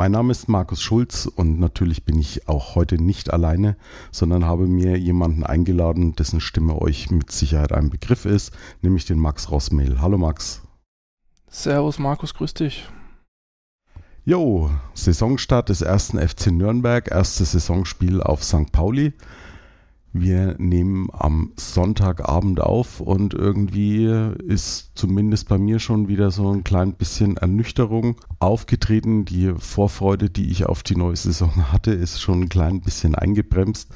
Mein Name ist Markus Schulz und natürlich bin ich auch heute nicht alleine, sondern habe mir jemanden eingeladen, dessen Stimme euch mit Sicherheit ein Begriff ist, nämlich den Max Rossmehl. Hallo Max. Servus Markus, grüß dich. Jo, Saisonstart des ersten FC Nürnberg, erstes Saisonspiel auf St. Pauli. Wir nehmen am Sonntagabend auf und irgendwie ist zumindest bei mir schon wieder so ein klein bisschen Ernüchterung aufgetreten. Die Vorfreude, die ich auf die neue Saison hatte, ist schon ein klein bisschen eingebremst.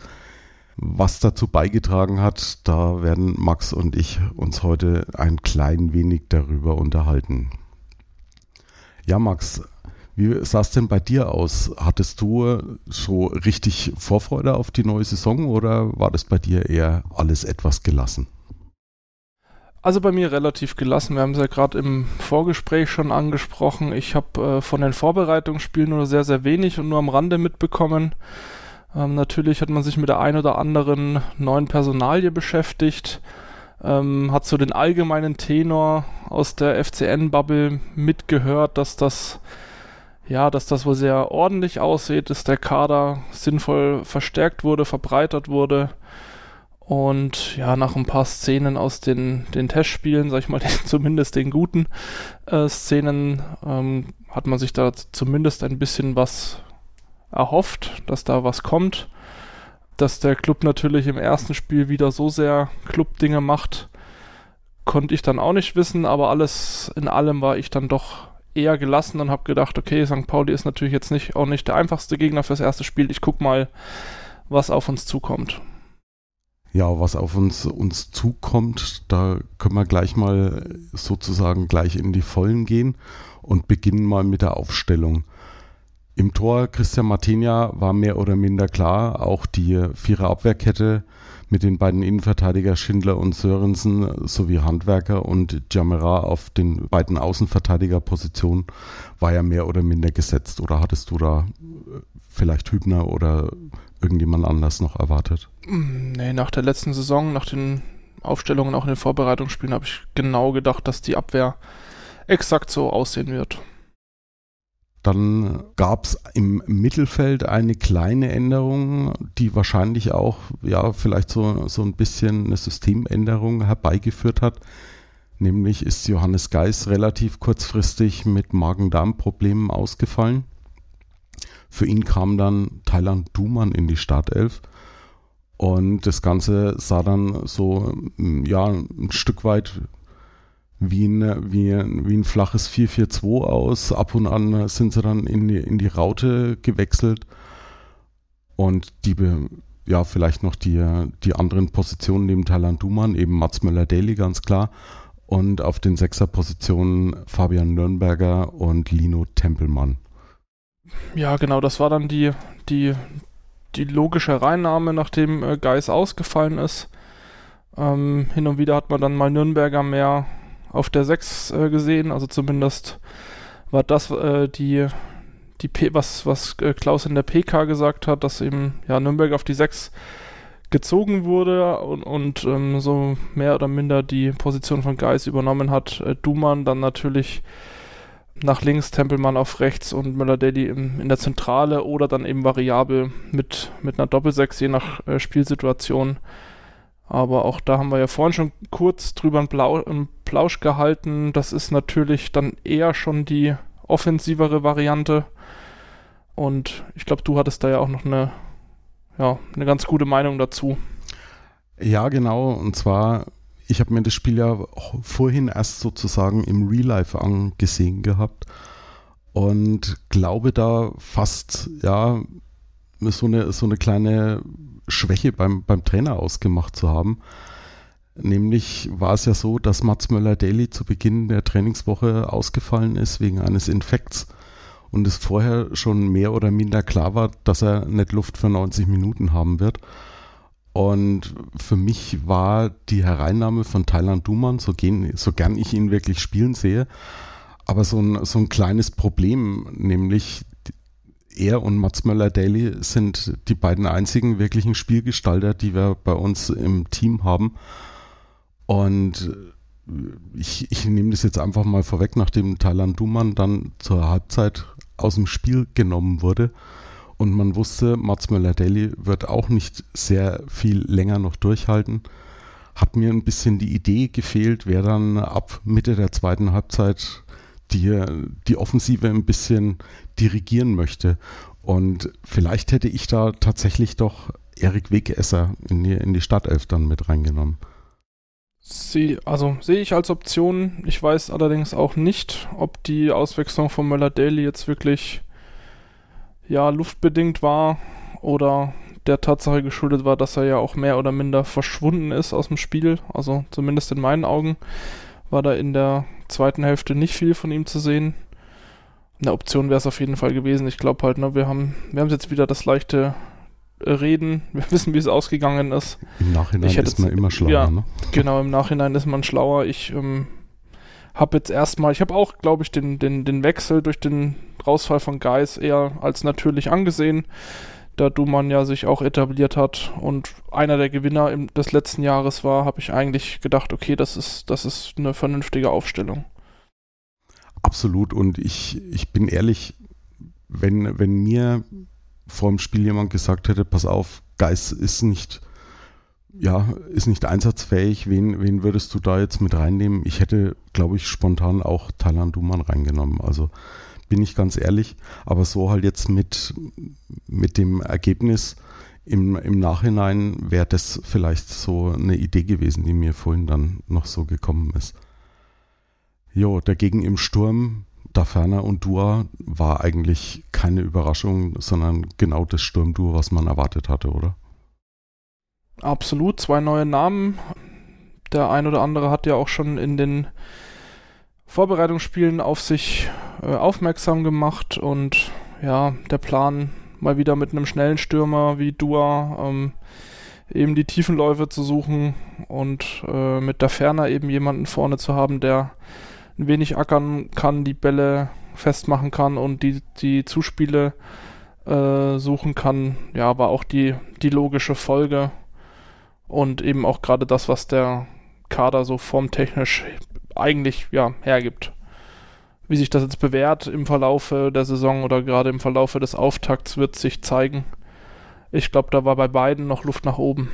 Was dazu beigetragen hat, da werden Max und ich uns heute ein klein wenig darüber unterhalten. Ja, Max, wie sah es denn bei dir aus? Hattest du so richtig Vorfreude auf die neue Saison oder war das bei dir eher alles etwas gelassen? Also bei mir relativ gelassen. Wir haben es ja gerade im Vorgespräch schon angesprochen. Ich habe äh, von den Vorbereitungsspielen nur sehr, sehr wenig und nur am Rande mitbekommen. Ähm, natürlich hat man sich mit der ein oder anderen neuen Personalie beschäftigt. Ähm, hat so den allgemeinen Tenor aus der FCN-Bubble mitgehört, dass das ja, dass das wohl sehr ordentlich aussieht, dass der Kader sinnvoll verstärkt wurde, verbreitert wurde. Und ja, nach ein paar Szenen aus den, den Testspielen, sag ich mal, den, zumindest den guten äh, Szenen, ähm, hat man sich da zumindest ein bisschen was erhofft, dass da was kommt. Dass der Club natürlich im ersten Spiel wieder so sehr Club-Dinge macht, konnte ich dann auch nicht wissen, aber alles in allem war ich dann doch eher gelassen und habe gedacht, okay, St. Pauli ist natürlich jetzt nicht auch nicht der einfachste Gegner fürs erste Spiel. Ich guck mal, was auf uns zukommt. Ja, was auf uns, uns zukommt, da können wir gleich mal sozusagen gleich in die Vollen gehen und beginnen mal mit der Aufstellung. Im Tor Christian Martinia war mehr oder minder klar, auch die Vierer Abwehrkette mit den beiden Innenverteidiger Schindler und Sörensen sowie Handwerker und Jamera auf den beiden Außenverteidigerpositionen war ja mehr oder minder gesetzt. Oder hattest du da äh, vielleicht Hübner oder irgendjemand anders noch erwartet? Nee, nach der letzten Saison, nach den Aufstellungen, auch in den Vorbereitungsspielen, habe ich genau gedacht, dass die Abwehr exakt so aussehen wird. Dann gab es im Mittelfeld eine kleine Änderung, die wahrscheinlich auch ja vielleicht so, so ein bisschen eine Systemänderung herbeigeführt hat. Nämlich ist Johannes Geis relativ kurzfristig mit Magen-Darm-Problemen ausgefallen. Für ihn kam dann Thailand Duman in die Startelf. Und das Ganze sah dann so ja, ein Stück weit wie ein, wie, wie ein flaches 4-4-2 aus. Ab und an sind sie dann in die, in die Raute gewechselt. Und die, ja, vielleicht noch die, die anderen Positionen neben Thailand Duman, eben Mats Möller-Daly, ganz klar. Und auf den Sechser-Positionen Fabian Nürnberger und Lino Tempelmann. Ja, genau, das war dann die, die, die logische Reinnahme, nachdem äh, Geis ausgefallen ist. Ähm, hin und wieder hat man dann mal Nürnberger mehr auf der 6 äh, gesehen. Also zumindest war das äh, die, die P was, was äh, Klaus in der PK gesagt hat, dass eben ja, Nürnberg auf die 6 gezogen wurde und, und ähm, so mehr oder minder die Position von Geis übernommen hat. Äh, Duman dann natürlich nach links, Tempelmann auf rechts und Müller-Daly in der Zentrale oder dann eben variabel mit, mit einer Doppelsechs, je nach äh, Spielsituation. Aber auch da haben wir ja vorhin schon kurz drüber einen, Blau, einen Plausch gehalten. Das ist natürlich dann eher schon die offensivere Variante. Und ich glaube, du hattest da ja auch noch eine, ja, eine ganz gute Meinung dazu. Ja, genau. Und zwar, ich habe mir das Spiel ja vorhin erst sozusagen im Real Life angesehen gehabt und glaube da fast, ja, so eine, so eine kleine Schwäche beim, beim Trainer ausgemacht zu haben. Nämlich war es ja so, dass Mats Möller-Daly zu Beginn der Trainingswoche ausgefallen ist wegen eines Infekts und es vorher schon mehr oder minder klar war, dass er nicht Luft für 90 Minuten haben wird. Und für mich war die Hereinnahme von Thailand Duman, so, gehen, so gern ich ihn wirklich spielen sehe, aber so ein, so ein kleines Problem, nämlich er und Mats Möller-Daly sind die beiden einzigen wirklichen Spielgestalter, die wir bei uns im Team haben. Und ich, ich nehme das jetzt einfach mal vorweg, nachdem Thailand Duman dann zur Halbzeit aus dem Spiel genommen wurde und man wusste, Mats Möller-Daly wird auch nicht sehr viel länger noch durchhalten, hat mir ein bisschen die Idee gefehlt, wer dann ab Mitte der zweiten Halbzeit die, die Offensive ein bisschen dirigieren möchte. Und vielleicht hätte ich da tatsächlich doch Erik Wegesser in die, in die Startelf dann mit reingenommen. Sie, also sehe ich als Option. Ich weiß allerdings auch nicht, ob die Auswechslung von Möller-Daly jetzt wirklich ja, luftbedingt war oder der Tatsache geschuldet war, dass er ja auch mehr oder minder verschwunden ist aus dem Spiel. Also zumindest in meinen Augen war da in der zweiten Hälfte nicht viel von ihm zu sehen. Eine Option wäre es auf jeden Fall gewesen. Ich glaube halt, ne, wir haben, wir haben jetzt wieder das leichte Reden. Wir wissen, wie es ausgegangen ist. Im Nachhinein ist man immer schlauer, ja, ne? Genau, im Nachhinein ist man schlauer. Ich ähm, habe jetzt erstmal, ich habe auch, glaube ich, den, den, den Wechsel durch den Rausfall von Geis eher als natürlich angesehen, da Duman ja sich auch etabliert hat und einer der Gewinner im, des letzten Jahres war, habe ich eigentlich gedacht, okay, das ist, das ist eine vernünftige Aufstellung. Absolut und ich, ich bin ehrlich, wenn, wenn mir vor dem Spiel jemand gesagt hätte, pass auf, Geis ist nicht ja, ist nicht einsatzfähig. Wen, wen würdest du da jetzt mit reinnehmen? Ich hätte, glaube ich, spontan auch Thailand Duman reingenommen. Also bin ich ganz ehrlich. Aber so halt jetzt mit, mit dem Ergebnis im, im Nachhinein wäre das vielleicht so eine Idee gewesen, die mir vorhin dann noch so gekommen ist. Jo, dagegen im Sturm, Dafana und Dua war eigentlich keine Überraschung, sondern genau das Sturmduo, was man erwartet hatte, oder? Absolut, zwei neue Namen. Der ein oder andere hat ja auch schon in den Vorbereitungsspielen auf sich äh, aufmerksam gemacht und ja, der Plan mal wieder mit einem schnellen Stürmer wie Dua ähm, eben die Tiefenläufe zu suchen und äh, mit der Ferner eben jemanden vorne zu haben, der ein wenig ackern kann, die Bälle festmachen kann und die, die Zuspiele äh, suchen kann, ja, war auch die, die logische Folge und eben auch gerade das, was der Kader so formtechnisch eigentlich ja, hergibt. Wie sich das jetzt bewährt im Verlaufe der Saison oder gerade im Verlaufe des Auftakts wird sich zeigen. Ich glaube, da war bei beiden noch Luft nach oben.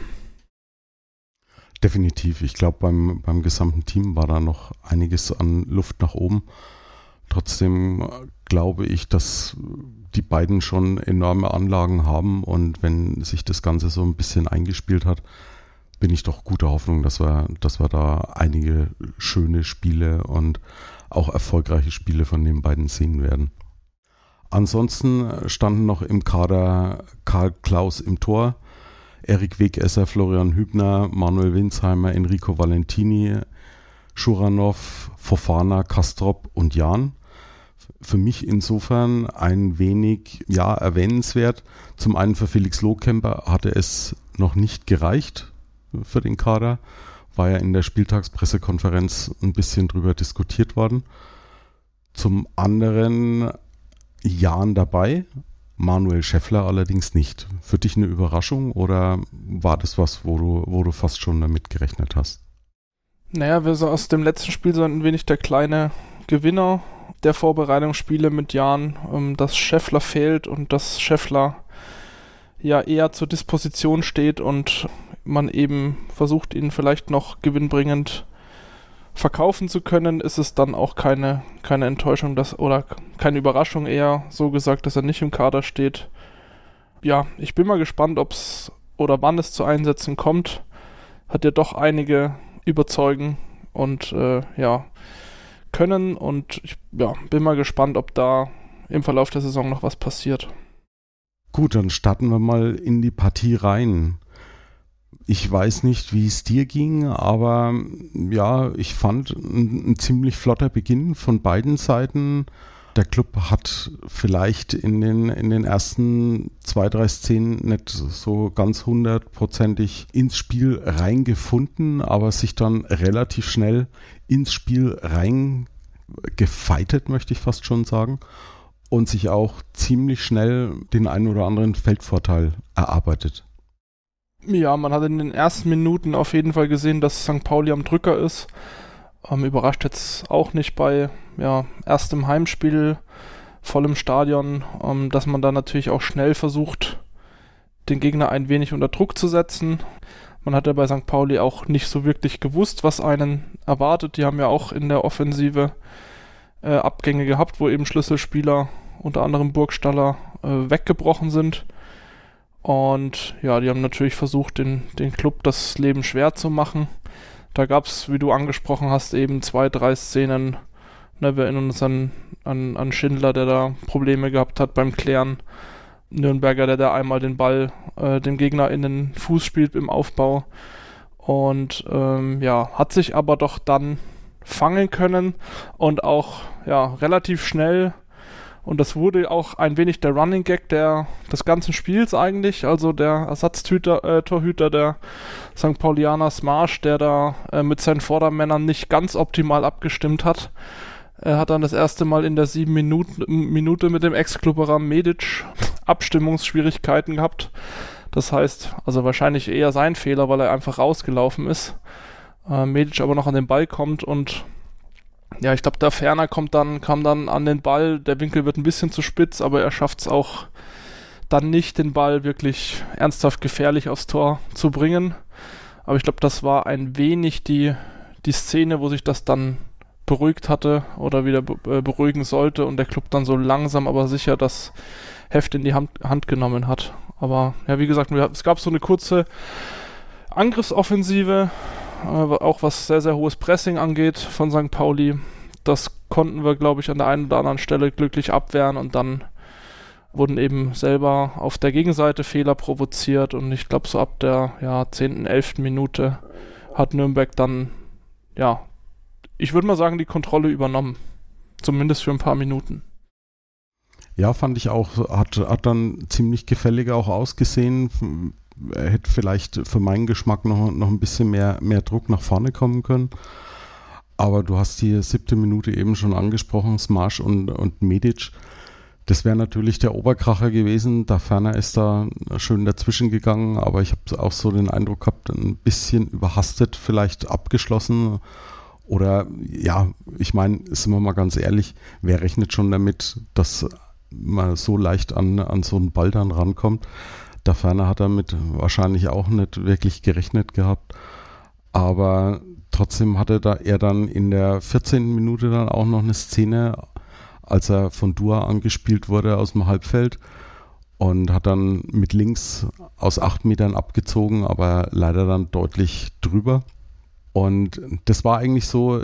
Definitiv. Ich glaube, beim, beim gesamten Team war da noch einiges an Luft nach oben. Trotzdem glaube ich, dass die beiden schon enorme Anlagen haben und wenn sich das Ganze so ein bisschen eingespielt hat, bin ich doch guter Hoffnung, dass wir, dass wir da einige schöne Spiele und auch erfolgreiche Spiele von den beiden sehen werden. Ansonsten standen noch im Kader Karl Klaus im Tor, Erik Wegesser, Florian Hübner, Manuel Winsheimer, Enrico Valentini, Schuranov, Fofana, Kastrop und Jan. Für mich insofern ein wenig ja, erwähnenswert. Zum einen für Felix Lohkemper hatte es noch nicht gereicht für den Kader. War ja in der Spieltagspressekonferenz ein bisschen drüber diskutiert worden. Zum anderen Jan dabei, Manuel Scheffler allerdings nicht. Für dich eine Überraschung oder war das was, wo du, wo du fast schon damit gerechnet hast? Naja, wir sind aus dem letzten Spiel so ein wenig der kleine Gewinner der Vorbereitungsspiele mit Jan, ähm, dass Scheffler fehlt und dass Scheffler ja eher zur Disposition steht und man eben versucht, ihn vielleicht noch gewinnbringend verkaufen zu können, ist es dann auch keine, keine Enttäuschung dass, oder keine Überraschung eher so gesagt, dass er nicht im Kader steht. Ja, ich bin mal gespannt, ob es oder wann es zu Einsätzen kommt. Hat ja doch einige überzeugen und äh, ja, können und ich ja, bin mal gespannt, ob da im Verlauf der Saison noch was passiert. Gut, dann starten wir mal in die Partie rein. Ich weiß nicht, wie es dir ging, aber ja, ich fand ein, ein ziemlich flotter Beginn von beiden Seiten. der Club hat vielleicht in den, in den ersten zwei, drei Szenen nicht so ganz hundertprozentig ins Spiel reingefunden, aber sich dann relativ schnell ins Spiel reingefeitet, möchte ich fast schon sagen, und sich auch ziemlich schnell den einen oder anderen Feldvorteil erarbeitet. Ja, man hat in den ersten Minuten auf jeden Fall gesehen, dass St. Pauli am Drücker ist. Ähm, überrascht jetzt auch nicht bei ja, erstem Heimspiel, vollem Stadion, ähm, dass man da natürlich auch schnell versucht, den Gegner ein wenig unter Druck zu setzen. Man hat ja bei St. Pauli auch nicht so wirklich gewusst, was einen erwartet. Die haben ja auch in der Offensive äh, Abgänge gehabt, wo eben Schlüsselspieler, unter anderem Burgstaller, äh, weggebrochen sind. Und ja, die haben natürlich versucht, den, den Club das Leben schwer zu machen. Da gab es, wie du angesprochen hast, eben zwei, drei Szenen. Ne, wir erinnern uns an, an, an Schindler, der da Probleme gehabt hat beim Klären. Nürnberger, der da einmal den Ball äh, dem Gegner in den Fuß spielt im Aufbau. Und ähm, ja, hat sich aber doch dann fangen können und auch ja, relativ schnell und das wurde auch ein wenig der Running Gag der, des ganzen Spiels eigentlich. Also der Ersatztorhüter äh, der St. Paulianers Marsch, der da äh, mit seinen Vordermännern nicht ganz optimal abgestimmt hat. Er hat dann das erste Mal in der sieben Minuten, Minute mit dem Ex-Klubberer Medic Abstimmungsschwierigkeiten gehabt. Das heißt, also wahrscheinlich eher sein Fehler, weil er einfach rausgelaufen ist. Äh, Medic aber noch an den Ball kommt und ja, ich glaube, der Ferner kommt dann, kam dann an den Ball. Der Winkel wird ein bisschen zu spitz, aber er schafft es auch dann nicht, den Ball wirklich ernsthaft gefährlich aufs Tor zu bringen. Aber ich glaube, das war ein wenig die, die Szene, wo sich das dann beruhigt hatte oder wieder äh, beruhigen sollte und der Club dann so langsam aber sicher das Heft in die Hand, Hand genommen hat. Aber ja, wie gesagt, es gab so eine kurze Angriffsoffensive, auch was sehr, sehr hohes Pressing angeht von St. Pauli. Das konnten wir, glaube ich, an der einen oder anderen Stelle glücklich abwehren und dann wurden eben selber auf der Gegenseite Fehler provoziert und ich glaube, so ab der ja, 10., 11. Minute hat Nürnberg dann, ja, ich würde mal sagen, die Kontrolle übernommen. Zumindest für ein paar Minuten. Ja, fand ich auch, hat, hat dann ziemlich gefällig auch ausgesehen hätte vielleicht für meinen Geschmack noch, noch ein bisschen mehr, mehr Druck nach vorne kommen können. Aber du hast die siebte Minute eben schon angesprochen, Smash und, und Medic. Das wäre natürlich der Oberkracher gewesen. Da ferner ist da schön dazwischen gegangen, aber ich habe auch so den Eindruck gehabt, ein bisschen überhastet vielleicht abgeschlossen. Oder ja, ich meine, sind wir mal ganz ehrlich, wer rechnet schon damit, dass man so leicht an, an so einen Ball dann rankommt? Da ferner hat er mit wahrscheinlich auch nicht wirklich gerechnet gehabt. Aber trotzdem hatte da er dann in der 14. Minute dann auch noch eine Szene, als er von Dua angespielt wurde aus dem Halbfeld und hat dann mit links aus acht Metern abgezogen, aber leider dann deutlich drüber. Und das war eigentlich so,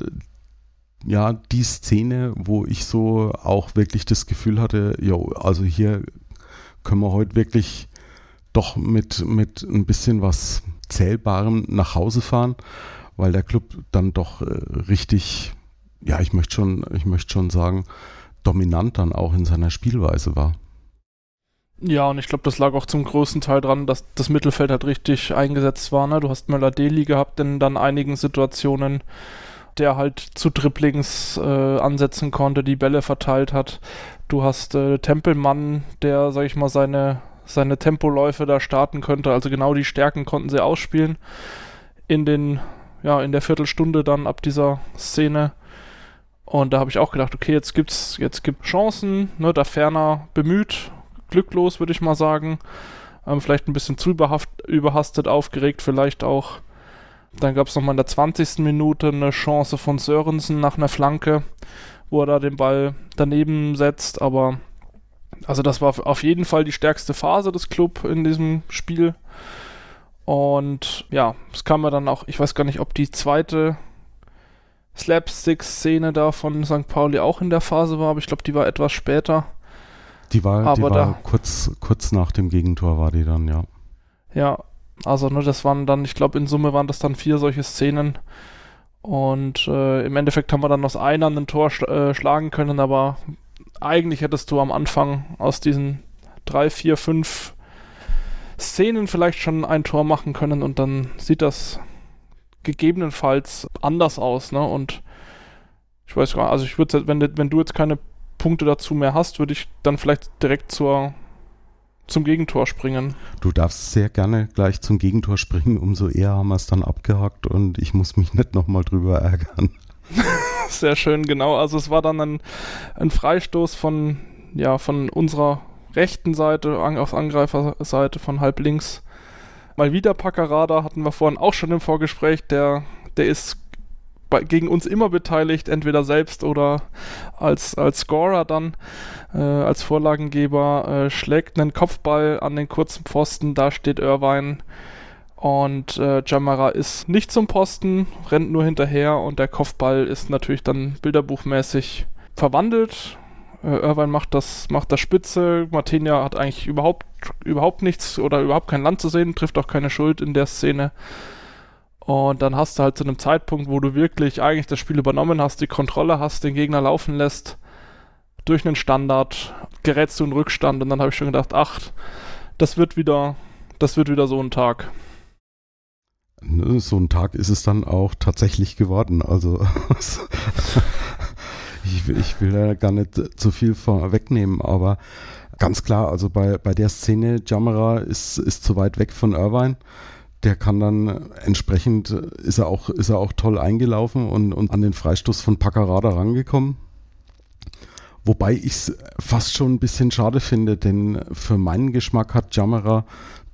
ja, die Szene, wo ich so auch wirklich das Gefühl hatte, jo, also hier können wir heute wirklich doch mit, mit ein bisschen was Zählbarem nach Hause fahren, weil der Club dann doch äh, richtig, ja, ich möchte schon, ich möchte schon sagen, dominant dann auch in seiner Spielweise war. Ja, und ich glaube, das lag auch zum größten Teil dran, dass das Mittelfeld halt richtig eingesetzt war. Ne? Du hast Möller-Deli gehabt in dann einigen Situationen, der halt zu Dribblings äh, ansetzen konnte, die Bälle verteilt hat. Du hast äh, Tempelmann, der, sag ich mal, seine, seine Tempoläufe da starten könnte. Also genau die Stärken konnten sie ausspielen in den, ja, in der Viertelstunde dann ab dieser Szene. Und da habe ich auch gedacht, okay, jetzt gibt's, jetzt gibt Chancen, ne, da ferner bemüht, glücklos, würde ich mal sagen. Ähm, vielleicht ein bisschen zu überhastet, aufgeregt, vielleicht auch. Dann gab es nochmal in der 20. Minute eine Chance von Sörensen nach einer Flanke, wo er da den Ball daneben setzt, aber also das war auf jeden Fall die stärkste Phase des Club in diesem Spiel. Und ja, es kam ja dann auch, ich weiß gar nicht, ob die zweite Slapstick-Szene da von St. Pauli auch in der Phase war, aber ich glaube, die war etwas später. Die war, die war kurz, kurz nach dem Gegentor war die dann, ja. Ja, also ne, das waren dann, ich glaube, in Summe waren das dann vier solche Szenen. Und äh, im Endeffekt haben wir dann aus einer ein Tor sch äh, schlagen können, aber eigentlich hättest du am Anfang aus diesen drei, vier, fünf Szenen vielleicht schon ein Tor machen können und dann sieht das gegebenenfalls anders aus, ne? Und ich weiß gar also ich würde, wenn, wenn du jetzt keine Punkte dazu mehr hast, würde ich dann vielleicht direkt zur zum Gegentor springen. Du darfst sehr gerne gleich zum Gegentor springen, umso eher haben wir es dann abgehakt und ich muss mich nicht nochmal drüber ärgern. sehr schön, genau. Also es war dann ein, ein Freistoß von, ja, von unserer rechten Seite, auf Angreiferseite von halb links. Mal wieder Packerada hatten wir vorhin auch schon im Vorgespräch. Der, der ist bei, gegen uns immer beteiligt, entweder selbst oder als, als Scorer dann, äh, als Vorlagengeber, äh, schlägt einen Kopfball an den kurzen Pfosten, da steht Irvine und äh, Jamara ist nicht zum Posten, rennt nur hinterher und der Kopfball ist natürlich dann bilderbuchmäßig verwandelt. Äh, Irvine macht das, macht das Spitze, Martinia hat eigentlich überhaupt, überhaupt nichts oder überhaupt kein Land zu sehen, trifft auch keine Schuld in der Szene. Und dann hast du halt zu einem Zeitpunkt, wo du wirklich eigentlich das Spiel übernommen hast, die Kontrolle hast, den Gegner laufen lässt, durch einen Standard, gerätst du in Rückstand und dann habe ich schon gedacht, ach, das wird wieder, das wird wieder so ein Tag. Ne, so ein Tag ist es dann auch tatsächlich geworden. Also ich, ich will da gar nicht zu viel vorwegnehmen, aber ganz klar, also bei, bei der Szene, Jamara ist, ist zu weit weg von Irvine der kann dann entsprechend, ist er auch, ist er auch toll eingelaufen und, und an den Freistoß von Paccarada rangekommen. Wobei ich es fast schon ein bisschen schade finde, denn für meinen Geschmack hat Jamera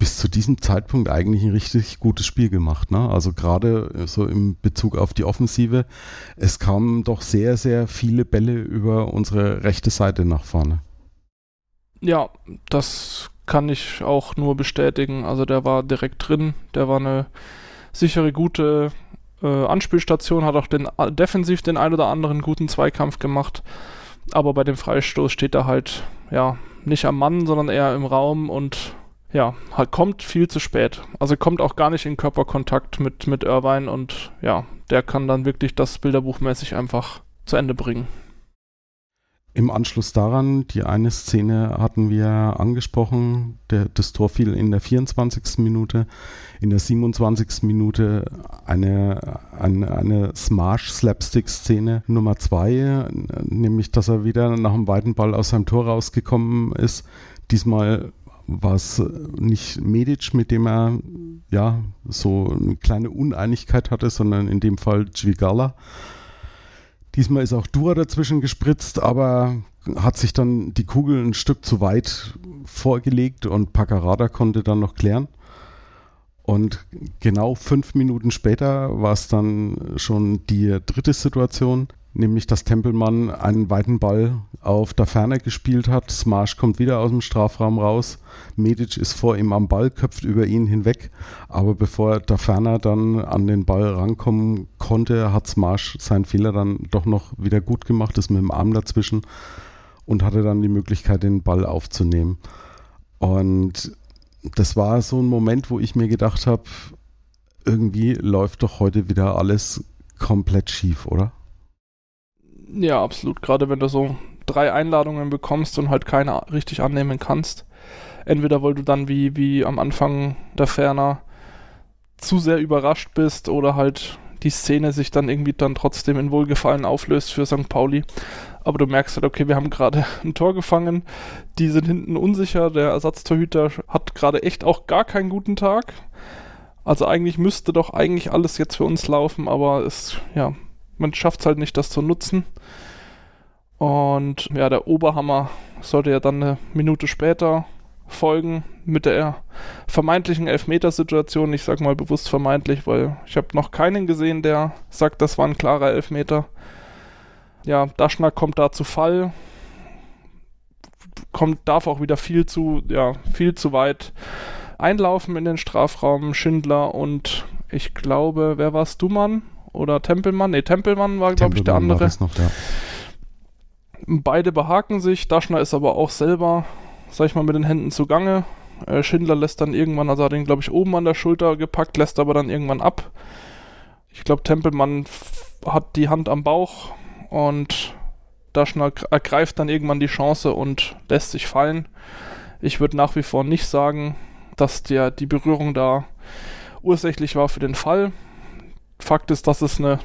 bis zu diesem Zeitpunkt eigentlich ein richtig gutes Spiel gemacht. Ne? Also gerade so im Bezug auf die Offensive. Es kamen doch sehr, sehr viele Bälle über unsere rechte Seite nach vorne. Ja, das kann ich auch nur bestätigen. Also der war direkt drin, der war eine sichere, gute äh, Anspielstation, hat auch den, äh, defensiv den ein oder anderen guten Zweikampf gemacht. Aber bei dem Freistoß steht er halt, ja, nicht am Mann, sondern eher im Raum und ja, halt kommt viel zu spät. Also kommt auch gar nicht in Körperkontakt mit, mit Irvine und ja, der kann dann wirklich das bilderbuchmäßig einfach zu Ende bringen. Im Anschluss daran, die eine Szene hatten wir angesprochen, der, das Tor fiel in der 24. Minute, in der 27. Minute eine, eine, eine Smash-Slapstick-Szene Nummer zwei, nämlich dass er wieder nach einem weiten Ball aus seinem Tor rausgekommen ist. Diesmal war es nicht Medic, mit dem er ja so eine kleine Uneinigkeit hatte, sondern in dem Fall Zwigala. Diesmal ist auch Dura dazwischen gespritzt, aber hat sich dann die Kugel ein Stück zu weit vorgelegt und Paccarada konnte dann noch klären. Und genau fünf Minuten später war es dann schon die dritte Situation nämlich dass Tempelmann einen weiten Ball auf der Ferne gespielt hat. Smash kommt wieder aus dem Strafraum raus. Medic ist vor ihm am Ball, köpft über ihn hinweg. Aber bevor der Ferner dann an den Ball rankommen konnte, hat Smash seinen Fehler dann doch noch wieder gut gemacht, ist mit dem Arm dazwischen und hatte dann die Möglichkeit, den Ball aufzunehmen. Und das war so ein Moment, wo ich mir gedacht habe, irgendwie läuft doch heute wieder alles komplett schief, oder? Ja, absolut. Gerade wenn du so drei Einladungen bekommst und halt keine richtig annehmen kannst. Entweder weil du dann wie, wie am Anfang der Ferner zu sehr überrascht bist oder halt die Szene sich dann irgendwie dann trotzdem in Wohlgefallen auflöst für St. Pauli. Aber du merkst halt, okay, wir haben gerade ein Tor gefangen, die sind hinten unsicher, der Ersatztorhüter hat gerade echt auch gar keinen guten Tag. Also eigentlich müsste doch eigentlich alles jetzt für uns laufen, aber es, ja, man schafft es halt nicht, das zu nutzen. Und ja, der Oberhammer sollte ja dann eine Minute später folgen mit der vermeintlichen Elfmetersituation. Ich sag mal bewusst vermeintlich, weil ich habe noch keinen gesehen, der sagt, das war ein klarer Elfmeter. Ja, Daschner kommt da zu Fall, kommt, darf auch wieder viel zu, ja, viel zu weit einlaufen in den Strafraum. Schindler und ich glaube, wer war's, Dumann? Oder Tempelmann. Ne, Tempelmann war, glaube ich, der andere. Noch, ja. Beide behaken sich. Daschner ist aber auch selber, sag ich mal, mit den Händen zugange. Äh, Schindler lässt dann irgendwann, also hat ihn, glaube ich, oben an der Schulter gepackt, lässt aber dann irgendwann ab. Ich glaube, Tempelmann hat die Hand am Bauch und Daschner ergreift dann irgendwann die Chance und lässt sich fallen. Ich würde nach wie vor nicht sagen, dass der, die Berührung da ursächlich war für den Fall. Fakt ist, dass es eine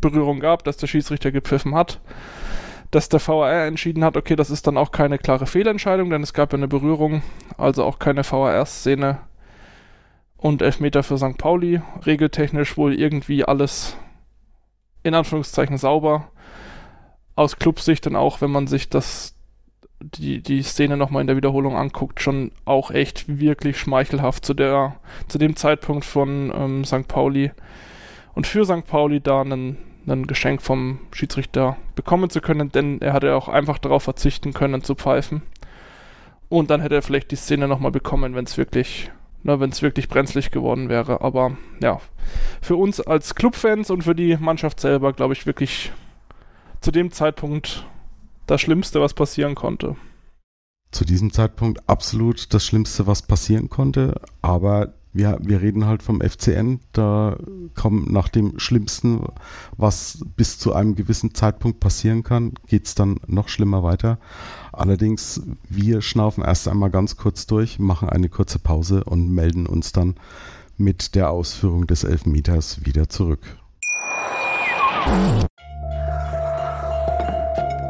Berührung gab, dass der Schiedsrichter gepfiffen hat, dass der VAR entschieden hat, okay, das ist dann auch keine klare Fehlentscheidung, denn es gab ja eine Berührung, also auch keine VAR-Szene und Elfmeter für St. Pauli. Regeltechnisch wohl irgendwie alles in Anführungszeichen sauber. Aus Clubsicht dann auch, wenn man sich das die, die Szene nochmal in der Wiederholung anguckt, schon auch echt wirklich schmeichelhaft zu der, zu dem Zeitpunkt von ähm, St. Pauli und für St. Pauli da einen, ein Geschenk vom Schiedsrichter bekommen zu können, denn er hatte auch einfach darauf verzichten können zu pfeifen. Und dann hätte er vielleicht die Szene nochmal bekommen, wenn es wirklich, ne, wirklich brenzlig geworden wäre. Aber ja, für uns als Clubfans und für die Mannschaft selber, glaube ich, wirklich zu dem Zeitpunkt das Schlimmste, was passieren konnte. Zu diesem Zeitpunkt absolut das Schlimmste, was passieren konnte, aber wir, wir reden halt vom FCN, da kommt nach dem Schlimmsten, was bis zu einem gewissen Zeitpunkt passieren kann, geht es dann noch schlimmer weiter. Allerdings, wir schnaufen erst einmal ganz kurz durch, machen eine kurze Pause und melden uns dann mit der Ausführung des Elfmeters wieder zurück.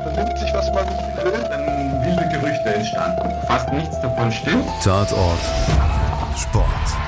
Vernimmt sich, was man will, dann wilde Gerüchte entstanden. Fast nichts davon stimmt. Tatort Sport.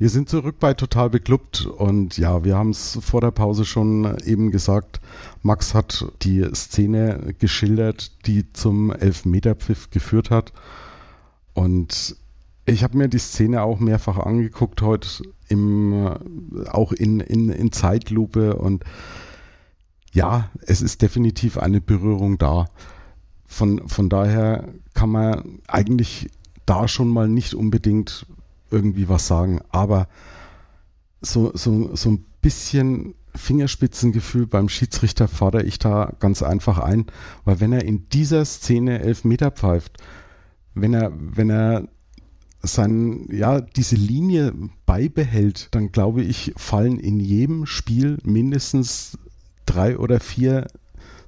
Wir sind zurück bei Total Beklubbt und ja, wir haben es vor der Pause schon eben gesagt. Max hat die Szene geschildert, die zum Elfmeterpfiff geführt hat. Und ich habe mir die Szene auch mehrfach angeguckt heute, im, auch in, in, in Zeitlupe. Und ja, es ist definitiv eine Berührung da. Von, von daher kann man eigentlich da schon mal nicht unbedingt irgendwie was sagen, aber so, so, so ein bisschen Fingerspitzengefühl beim Schiedsrichter fordere ich da ganz einfach ein, weil wenn er in dieser Szene elf Meter pfeift, wenn er, wenn er sein, ja, diese Linie beibehält, dann glaube ich, fallen in jedem Spiel mindestens drei oder vier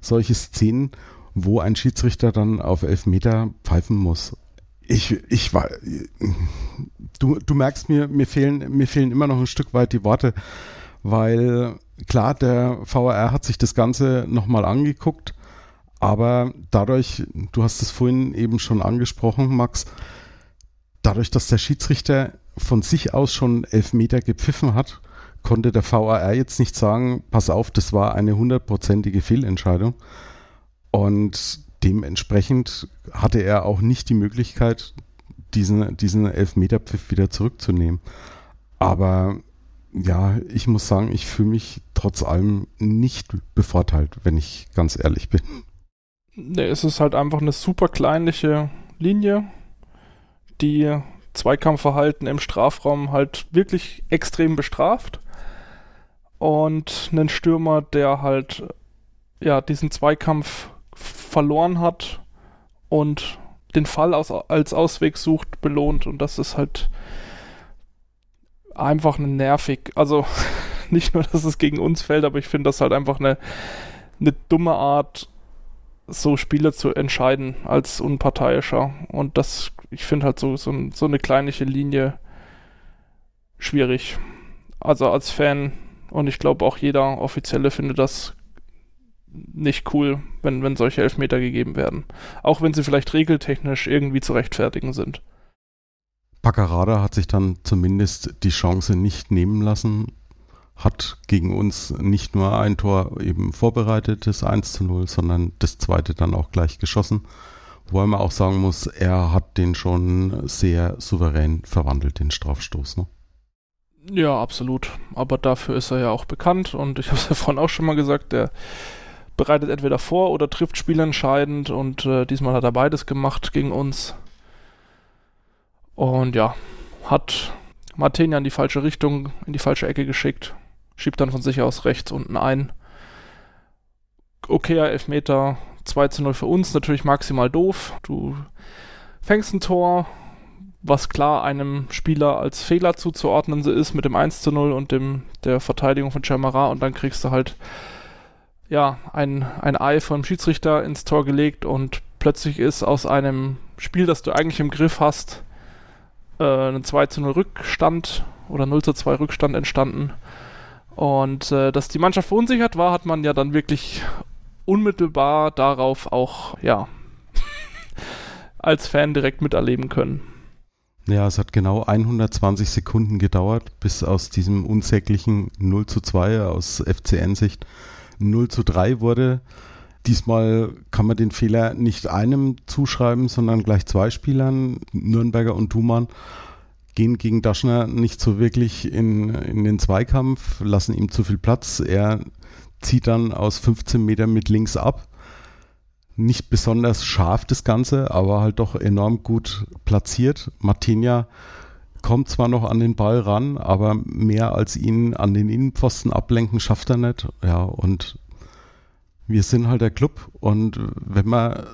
solche Szenen, wo ein Schiedsrichter dann auf elf Meter pfeifen muss. Ich, ich war, du, du merkst mir, mir fehlen, mir fehlen immer noch ein Stück weit die Worte, weil klar, der VAR hat sich das Ganze nochmal angeguckt, aber dadurch, du hast es vorhin eben schon angesprochen, Max, dadurch, dass der Schiedsrichter von sich aus schon elf Meter gepfiffen hat, konnte der VAR jetzt nicht sagen, pass auf, das war eine hundertprozentige Fehlentscheidung. Und dementsprechend hatte er auch nicht die Möglichkeit, diesen, diesen Elfmeterpfiff wieder zurückzunehmen. Aber ja, ich muss sagen, ich fühle mich trotz allem nicht bevorteilt, wenn ich ganz ehrlich bin. Nee, es ist halt einfach eine super kleinliche Linie, die Zweikampfverhalten im Strafraum halt wirklich extrem bestraft. Und einen Stürmer, der halt ja diesen Zweikampf verloren hat und den Fall aus, als Ausweg sucht, belohnt. Und das ist halt einfach nervig. Also nicht nur, dass es gegen uns fällt, aber ich finde das halt einfach eine, eine dumme Art, so Spiele zu entscheiden als unparteiischer. Und das, ich finde halt so, so, so eine kleinliche Linie schwierig. Also als Fan und ich glaube auch jeder Offizielle findet das nicht cool, wenn, wenn solche Elfmeter gegeben werden. Auch wenn sie vielleicht regeltechnisch irgendwie zu rechtfertigen sind. Paccarada hat sich dann zumindest die Chance nicht nehmen lassen, hat gegen uns nicht nur ein Tor eben vorbereitet, das 1 zu 0, sondern das zweite dann auch gleich geschossen. Wobei man auch sagen muss, er hat den schon sehr souverän verwandelt, den Strafstoß. Ne? Ja, absolut. Aber dafür ist er ja auch bekannt und ich habe es ja vorhin auch schon mal gesagt, der bereitet entweder vor oder trifft spielentscheidend und äh, diesmal hat er beides gemacht gegen uns. Und ja, hat Martenia in die falsche Richtung, in die falsche Ecke geschickt, schiebt dann von sich aus rechts unten ein. Okayer Elfmeter, 2 zu 0 für uns, natürlich maximal doof. Du fängst ein Tor, was klar einem Spieler als Fehler zuzuordnen ist mit dem 1 zu 0 und dem, der Verteidigung von Chamara und dann kriegst du halt ja, ein, ein Ei vom Schiedsrichter ins Tor gelegt und plötzlich ist aus einem Spiel, das du eigentlich im Griff hast, äh, ein 2 zu 0 Rückstand oder 0 zu 2 Rückstand entstanden. Und äh, dass die Mannschaft verunsichert war, hat man ja dann wirklich unmittelbar darauf auch, ja, als Fan direkt miterleben können. Ja, es hat genau 120 Sekunden gedauert, bis aus diesem unsäglichen 0 zu 2 aus FCN-Sicht 0 zu 3 wurde. Diesmal kann man den Fehler nicht einem zuschreiben, sondern gleich zwei Spielern, Nürnberger und Thumann, gehen gegen Daschner nicht so wirklich in, in den Zweikampf, lassen ihm zu viel Platz. Er zieht dann aus 15 Metern mit links ab. Nicht besonders scharf das Ganze, aber halt doch enorm gut platziert. Martinia kommt zwar noch an den Ball ran, aber mehr als ihn an den Innenpfosten ablenken schafft er nicht. Ja, und wir sind halt der Club und wenn wir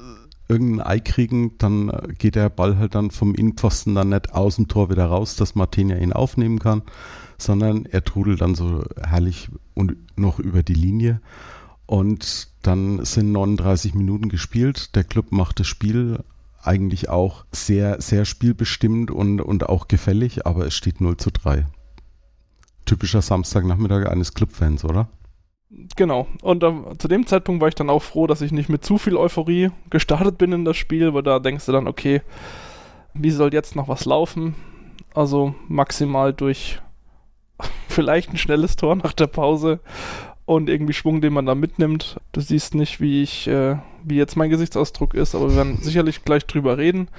irgendein Ei kriegen, dann geht der Ball halt dann vom Innenpfosten dann nicht aus dem Tor wieder raus, dass Martinia ihn aufnehmen kann, sondern er trudelt dann so herrlich und noch über die Linie. Und dann sind 39 Minuten gespielt. Der Club macht das Spiel eigentlich auch sehr, sehr spielbestimmt und, und auch gefällig, aber es steht 0 zu 3. Typischer Samstagnachmittag eines Clubfans, oder? Genau. Und äh, zu dem Zeitpunkt war ich dann auch froh, dass ich nicht mit zu viel Euphorie gestartet bin in das Spiel, weil da denkst du dann, okay, wie soll jetzt noch was laufen? Also maximal durch vielleicht ein schnelles Tor nach der Pause und irgendwie Schwung, den man da mitnimmt. Du siehst nicht, wie ich, äh, wie jetzt mein Gesichtsausdruck ist, aber wir werden sicherlich gleich drüber reden.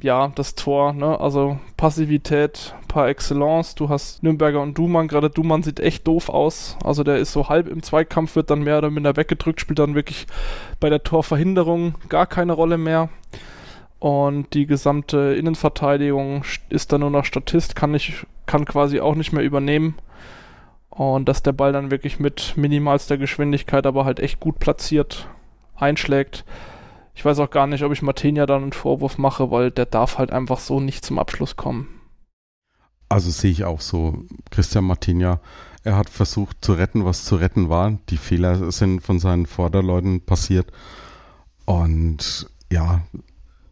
Ja, das Tor, ne, also Passivität par excellence. Du hast Nürnberger und Dumann, gerade Dumann sieht echt doof aus. Also der ist so halb im Zweikampf, wird dann mehr oder minder weggedrückt, spielt dann wirklich bei der Torverhinderung gar keine Rolle mehr. Und die gesamte Innenverteidigung ist dann nur noch Statist, kann, nicht, kann quasi auch nicht mehr übernehmen. Und dass der Ball dann wirklich mit minimalster Geschwindigkeit, aber halt echt gut platziert einschlägt. Ich weiß auch gar nicht, ob ich Martinia dann einen Vorwurf mache, weil der darf halt einfach so nicht zum Abschluss kommen. Also sehe ich auch so. Christian Martinia, er hat versucht zu retten, was zu retten war. Die Fehler sind von seinen Vorderleuten passiert. Und ja,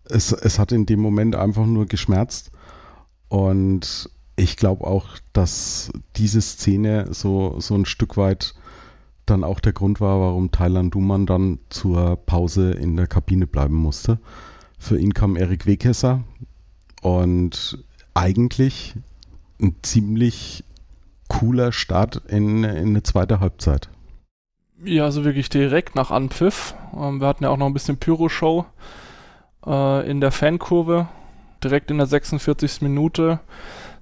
es, es hat in dem Moment einfach nur geschmerzt. Und ich glaube auch, dass diese Szene so, so ein Stück weit dann auch der Grund war, warum Thailand Duman dann zur Pause in der Kabine bleiben musste. Für ihn kam Erik Wekesser und eigentlich ein ziemlich cooler Start in, in eine zweite Halbzeit. Ja, also wirklich direkt nach Anpfiff. Ähm, wir hatten ja auch noch ein bisschen Pyro-Show äh, in der Fankurve. Direkt in der 46. Minute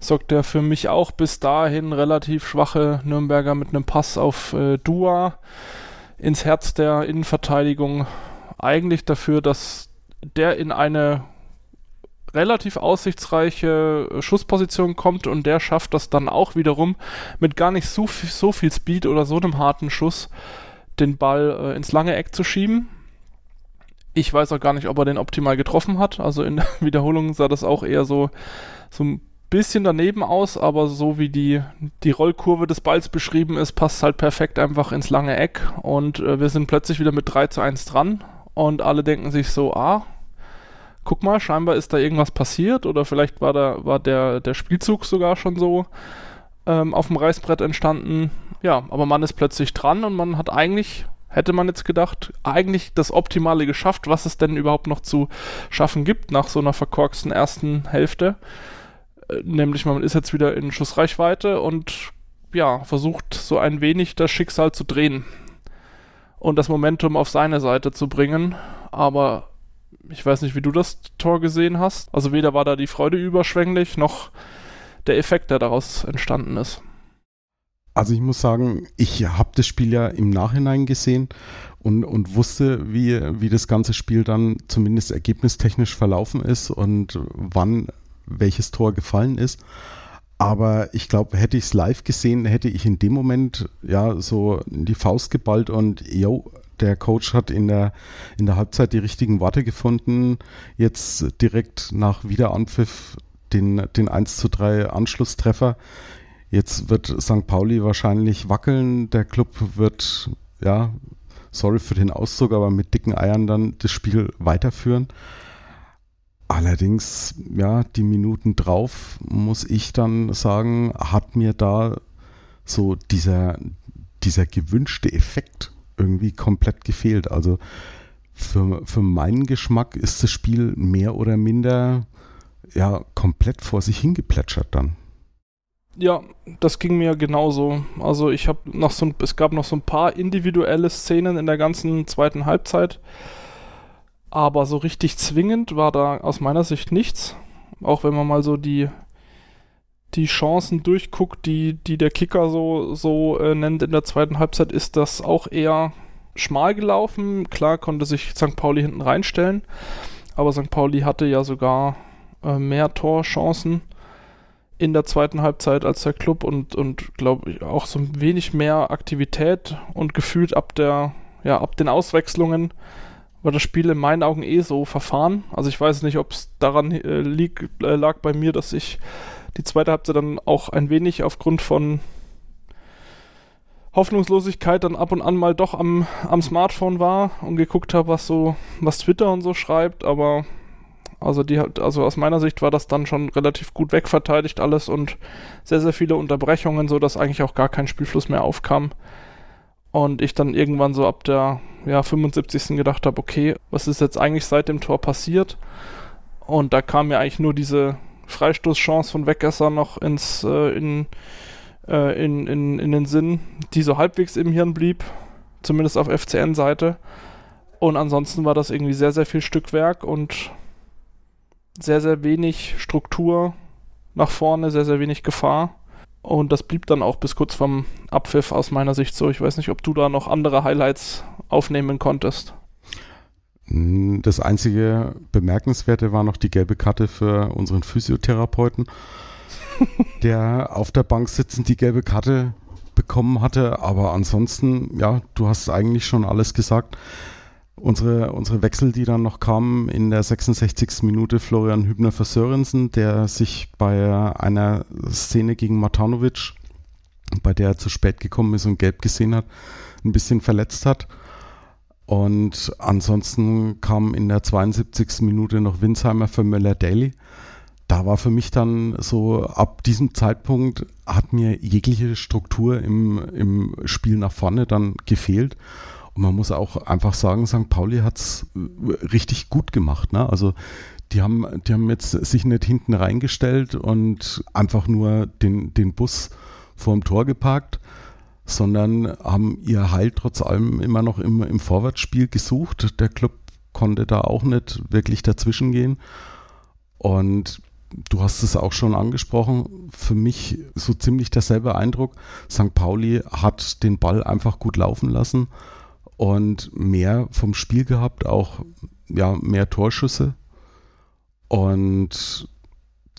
sorgt er für mich auch bis dahin relativ schwache Nürnberger mit einem Pass auf äh, Dua ins Herz der Innenverteidigung eigentlich dafür, dass der in eine relativ aussichtsreiche äh, Schussposition kommt und der schafft das dann auch wiederum mit gar nicht so viel, so viel Speed oder so einem harten Schuss den Ball äh, ins lange Eck zu schieben. Ich weiß auch gar nicht, ob er den optimal getroffen hat. Also in der Wiederholung sah das auch eher so, so ein bisschen daneben aus, aber so wie die, die Rollkurve des Balls beschrieben ist, passt halt perfekt einfach ins lange Eck. Und äh, wir sind plötzlich wieder mit 3 zu 1 dran. Und alle denken sich so, ah, guck mal, scheinbar ist da irgendwas passiert oder vielleicht war, da, war der, der Spielzug sogar schon so ähm, auf dem Reißbrett entstanden. Ja, aber man ist plötzlich dran und man hat eigentlich hätte man jetzt gedacht, eigentlich das Optimale geschafft, was es denn überhaupt noch zu schaffen gibt nach so einer verkorksten ersten Hälfte nämlich man ist jetzt wieder in Schussreichweite und ja, versucht so ein wenig das Schicksal zu drehen und das Momentum auf seine Seite zu bringen. Aber ich weiß nicht, wie du das Tor gesehen hast. Also weder war da die Freude überschwänglich, noch der Effekt, der daraus entstanden ist. Also ich muss sagen, ich habe das Spiel ja im Nachhinein gesehen und, und wusste, wie, wie das ganze Spiel dann zumindest ergebnistechnisch verlaufen ist und wann welches Tor gefallen ist. Aber ich glaube, hätte ich es live gesehen, hätte ich in dem Moment ja so die Faust geballt und yo, der Coach hat in der, in der Halbzeit die richtigen Worte gefunden. Jetzt direkt nach Wiederanpfiff den, den 1 zu 3 Anschlusstreffer. Jetzt wird St. Pauli wahrscheinlich wackeln. Der Club wird, ja, sorry für den Auszug, aber mit dicken Eiern dann das Spiel weiterführen. Allerdings, ja, die Minuten drauf, muss ich dann sagen, hat mir da so dieser, dieser gewünschte Effekt irgendwie komplett gefehlt. Also für, für meinen Geschmack ist das Spiel mehr oder minder ja komplett vor sich hingeplätschert dann. Ja, das ging mir genauso. Also ich habe noch so es gab noch so ein paar individuelle Szenen in der ganzen zweiten Halbzeit aber so richtig zwingend war da aus meiner Sicht nichts. Auch wenn man mal so die, die Chancen durchguckt, die, die der Kicker so, so äh, nennt in der zweiten Halbzeit, ist das auch eher schmal gelaufen. Klar konnte sich St. Pauli hinten reinstellen, aber St. Pauli hatte ja sogar äh, mehr Torchancen in der zweiten Halbzeit als der Club und, und glaube ich auch so ein wenig mehr Aktivität und gefühlt ab der, ja, ab den Auswechslungen war das Spiel in meinen Augen eh so verfahren. Also ich weiß nicht, ob es daran äh, lieg, äh, lag bei mir, dass ich die zweite Halbzeit dann auch ein wenig aufgrund von Hoffnungslosigkeit dann ab und an mal doch am, am Smartphone war und geguckt habe, was so, was Twitter und so schreibt, aber also die also aus meiner Sicht war das dann schon relativ gut wegverteidigt alles und sehr, sehr viele Unterbrechungen, so dass eigentlich auch gar kein Spielfluss mehr aufkam. Und ich dann irgendwann so ab der ja, 75. gedacht habe, okay, was ist jetzt eigentlich seit dem Tor passiert? Und da kam mir eigentlich nur diese Freistoßchance von Weggesser noch ins, äh, in, äh, in, in, in den Sinn, die so halbwegs im Hirn blieb, zumindest auf FCN-Seite. Und ansonsten war das irgendwie sehr, sehr viel Stückwerk und sehr, sehr wenig Struktur nach vorne, sehr, sehr wenig Gefahr. Und das blieb dann auch bis kurz vorm Abpfiff aus meiner Sicht so. Ich weiß nicht, ob du da noch andere Highlights aufnehmen konntest. Hm, das einzige Bemerkenswerte war noch die gelbe Karte für unseren Physiotherapeuten, der auf der Bank sitzend die gelbe Karte bekommen hatte. Aber ansonsten, ja, du hast eigentlich schon alles gesagt. Unsere, unsere Wechsel, die dann noch kamen, in der 66. Minute Florian Hübner für Sörensen, der sich bei einer Szene gegen Matanovic, bei der er zu spät gekommen ist und gelb gesehen hat, ein bisschen verletzt hat. Und ansonsten kam in der 72. Minute noch Winsheimer für Möller-Daly. Da war für mich dann so, ab diesem Zeitpunkt hat mir jegliche Struktur im, im Spiel nach vorne dann gefehlt. Und man muss auch einfach sagen, St. Pauli hat es äh, richtig gut gemacht. Ne? Also die haben, die haben jetzt sich nicht hinten reingestellt und einfach nur den, den Bus vorm Tor geparkt, sondern haben ihr Heil trotz allem immer noch im, im Vorwärtsspiel gesucht. Der Club konnte da auch nicht wirklich dazwischen gehen. Und du hast es auch schon angesprochen, für mich so ziemlich derselbe Eindruck. St. Pauli hat den Ball einfach gut laufen lassen und mehr vom Spiel gehabt, auch ja, mehr Torschüsse. Und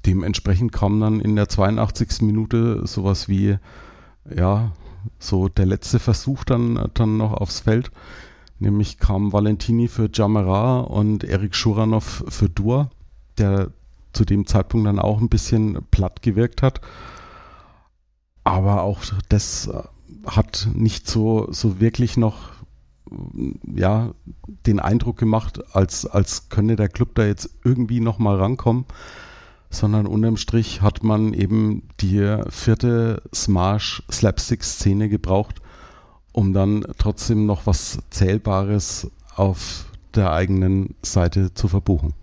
dementsprechend kam dann in der 82. Minute sowas wie, ja, so der letzte Versuch dann, dann noch aufs Feld. Nämlich kam Valentini für Jamera und Erik Schuranov für Dur, der zu dem Zeitpunkt dann auch ein bisschen platt gewirkt hat. Aber auch das hat nicht so, so wirklich noch ja, den Eindruck gemacht, als, als könne der Club da jetzt irgendwie nochmal rankommen, sondern unterm Strich hat man eben die vierte Smash-Slapstick-Szene gebraucht, um dann trotzdem noch was Zählbares auf der eigenen Seite zu verbuchen.